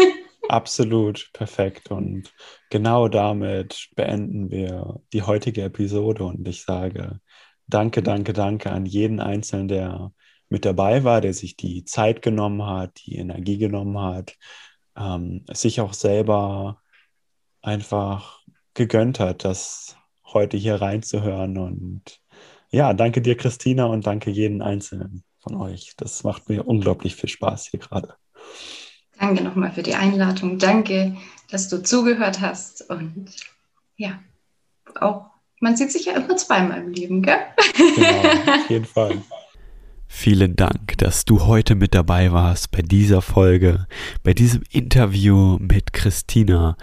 Absolut perfekt. Und genau damit beenden wir die heutige Episode. Und ich sage danke, danke, danke an jeden Einzelnen, der mit dabei war, der sich die Zeit genommen hat, die Energie genommen hat, ähm, sich auch selber einfach gegönnt hat, dass heute hier reinzuhören. Und ja, danke dir, Christina, und danke jeden Einzelnen von euch. Das macht mir unglaublich viel Spaß hier gerade. Danke nochmal für die Einladung. Danke, dass du zugehört hast. Und ja, auch, man sieht sich ja immer zweimal im Leben, gell? Genau, auf jeden Fall. <laughs> Vielen Dank, dass du heute mit dabei warst bei dieser Folge, bei diesem Interview mit Christina.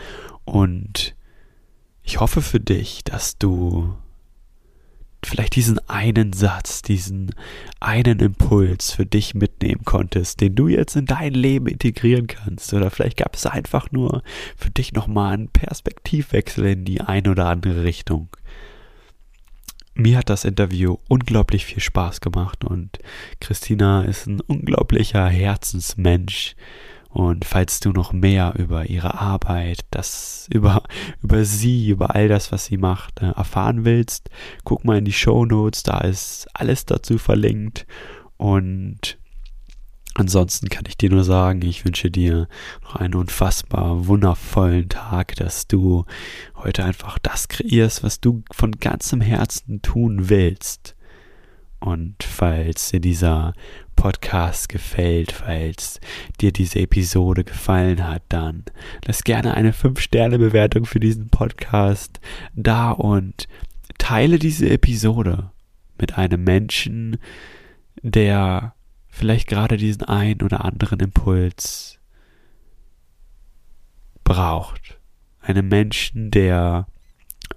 Und ich hoffe für dich, dass du vielleicht diesen einen Satz, diesen einen Impuls für dich mitnehmen konntest, den du jetzt in dein Leben integrieren kannst. Oder vielleicht gab es einfach nur für dich nochmal einen Perspektivwechsel in die eine oder andere Richtung. Mir hat das Interview unglaublich viel Spaß gemacht und Christina ist ein unglaublicher Herzensmensch und falls du noch mehr über ihre Arbeit, das über, <laughs> über sie, über all das, was sie macht, äh, erfahren willst, guck mal in die Show Notes, da ist alles dazu verlinkt. Und ansonsten kann ich dir nur sagen, ich wünsche dir noch einen unfassbar wundervollen Tag, dass du heute einfach das kreierst, was du von ganzem Herzen tun willst. Und falls dir dieser Podcast gefällt, falls dir diese Episode gefallen hat, dann lass gerne eine 5-Sterne-Bewertung für diesen Podcast da und teile diese Episode mit einem Menschen, der vielleicht gerade diesen einen oder anderen Impuls braucht. Einem Menschen, der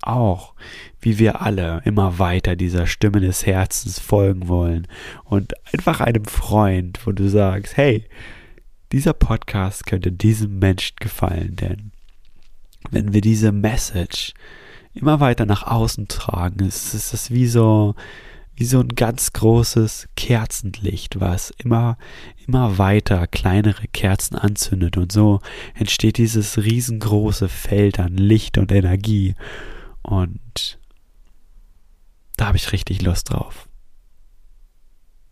auch, wie wir alle, immer weiter dieser Stimme des Herzens folgen wollen und einfach einem Freund, wo du sagst, hey, dieser Podcast könnte diesem Menschen gefallen, denn wenn wir diese Message immer weiter nach außen tragen, ist, ist das wie so, wie so ein ganz großes Kerzenlicht, was immer, immer weiter kleinere Kerzen anzündet und so entsteht dieses riesengroße Feld an Licht und Energie und da habe ich richtig Lust drauf.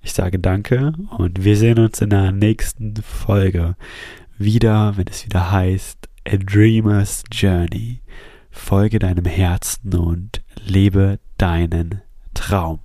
Ich sage danke und wir sehen uns in der nächsten Folge wieder, wenn es wieder heißt A Dreamer's Journey. Folge deinem Herzen und lebe deinen Traum.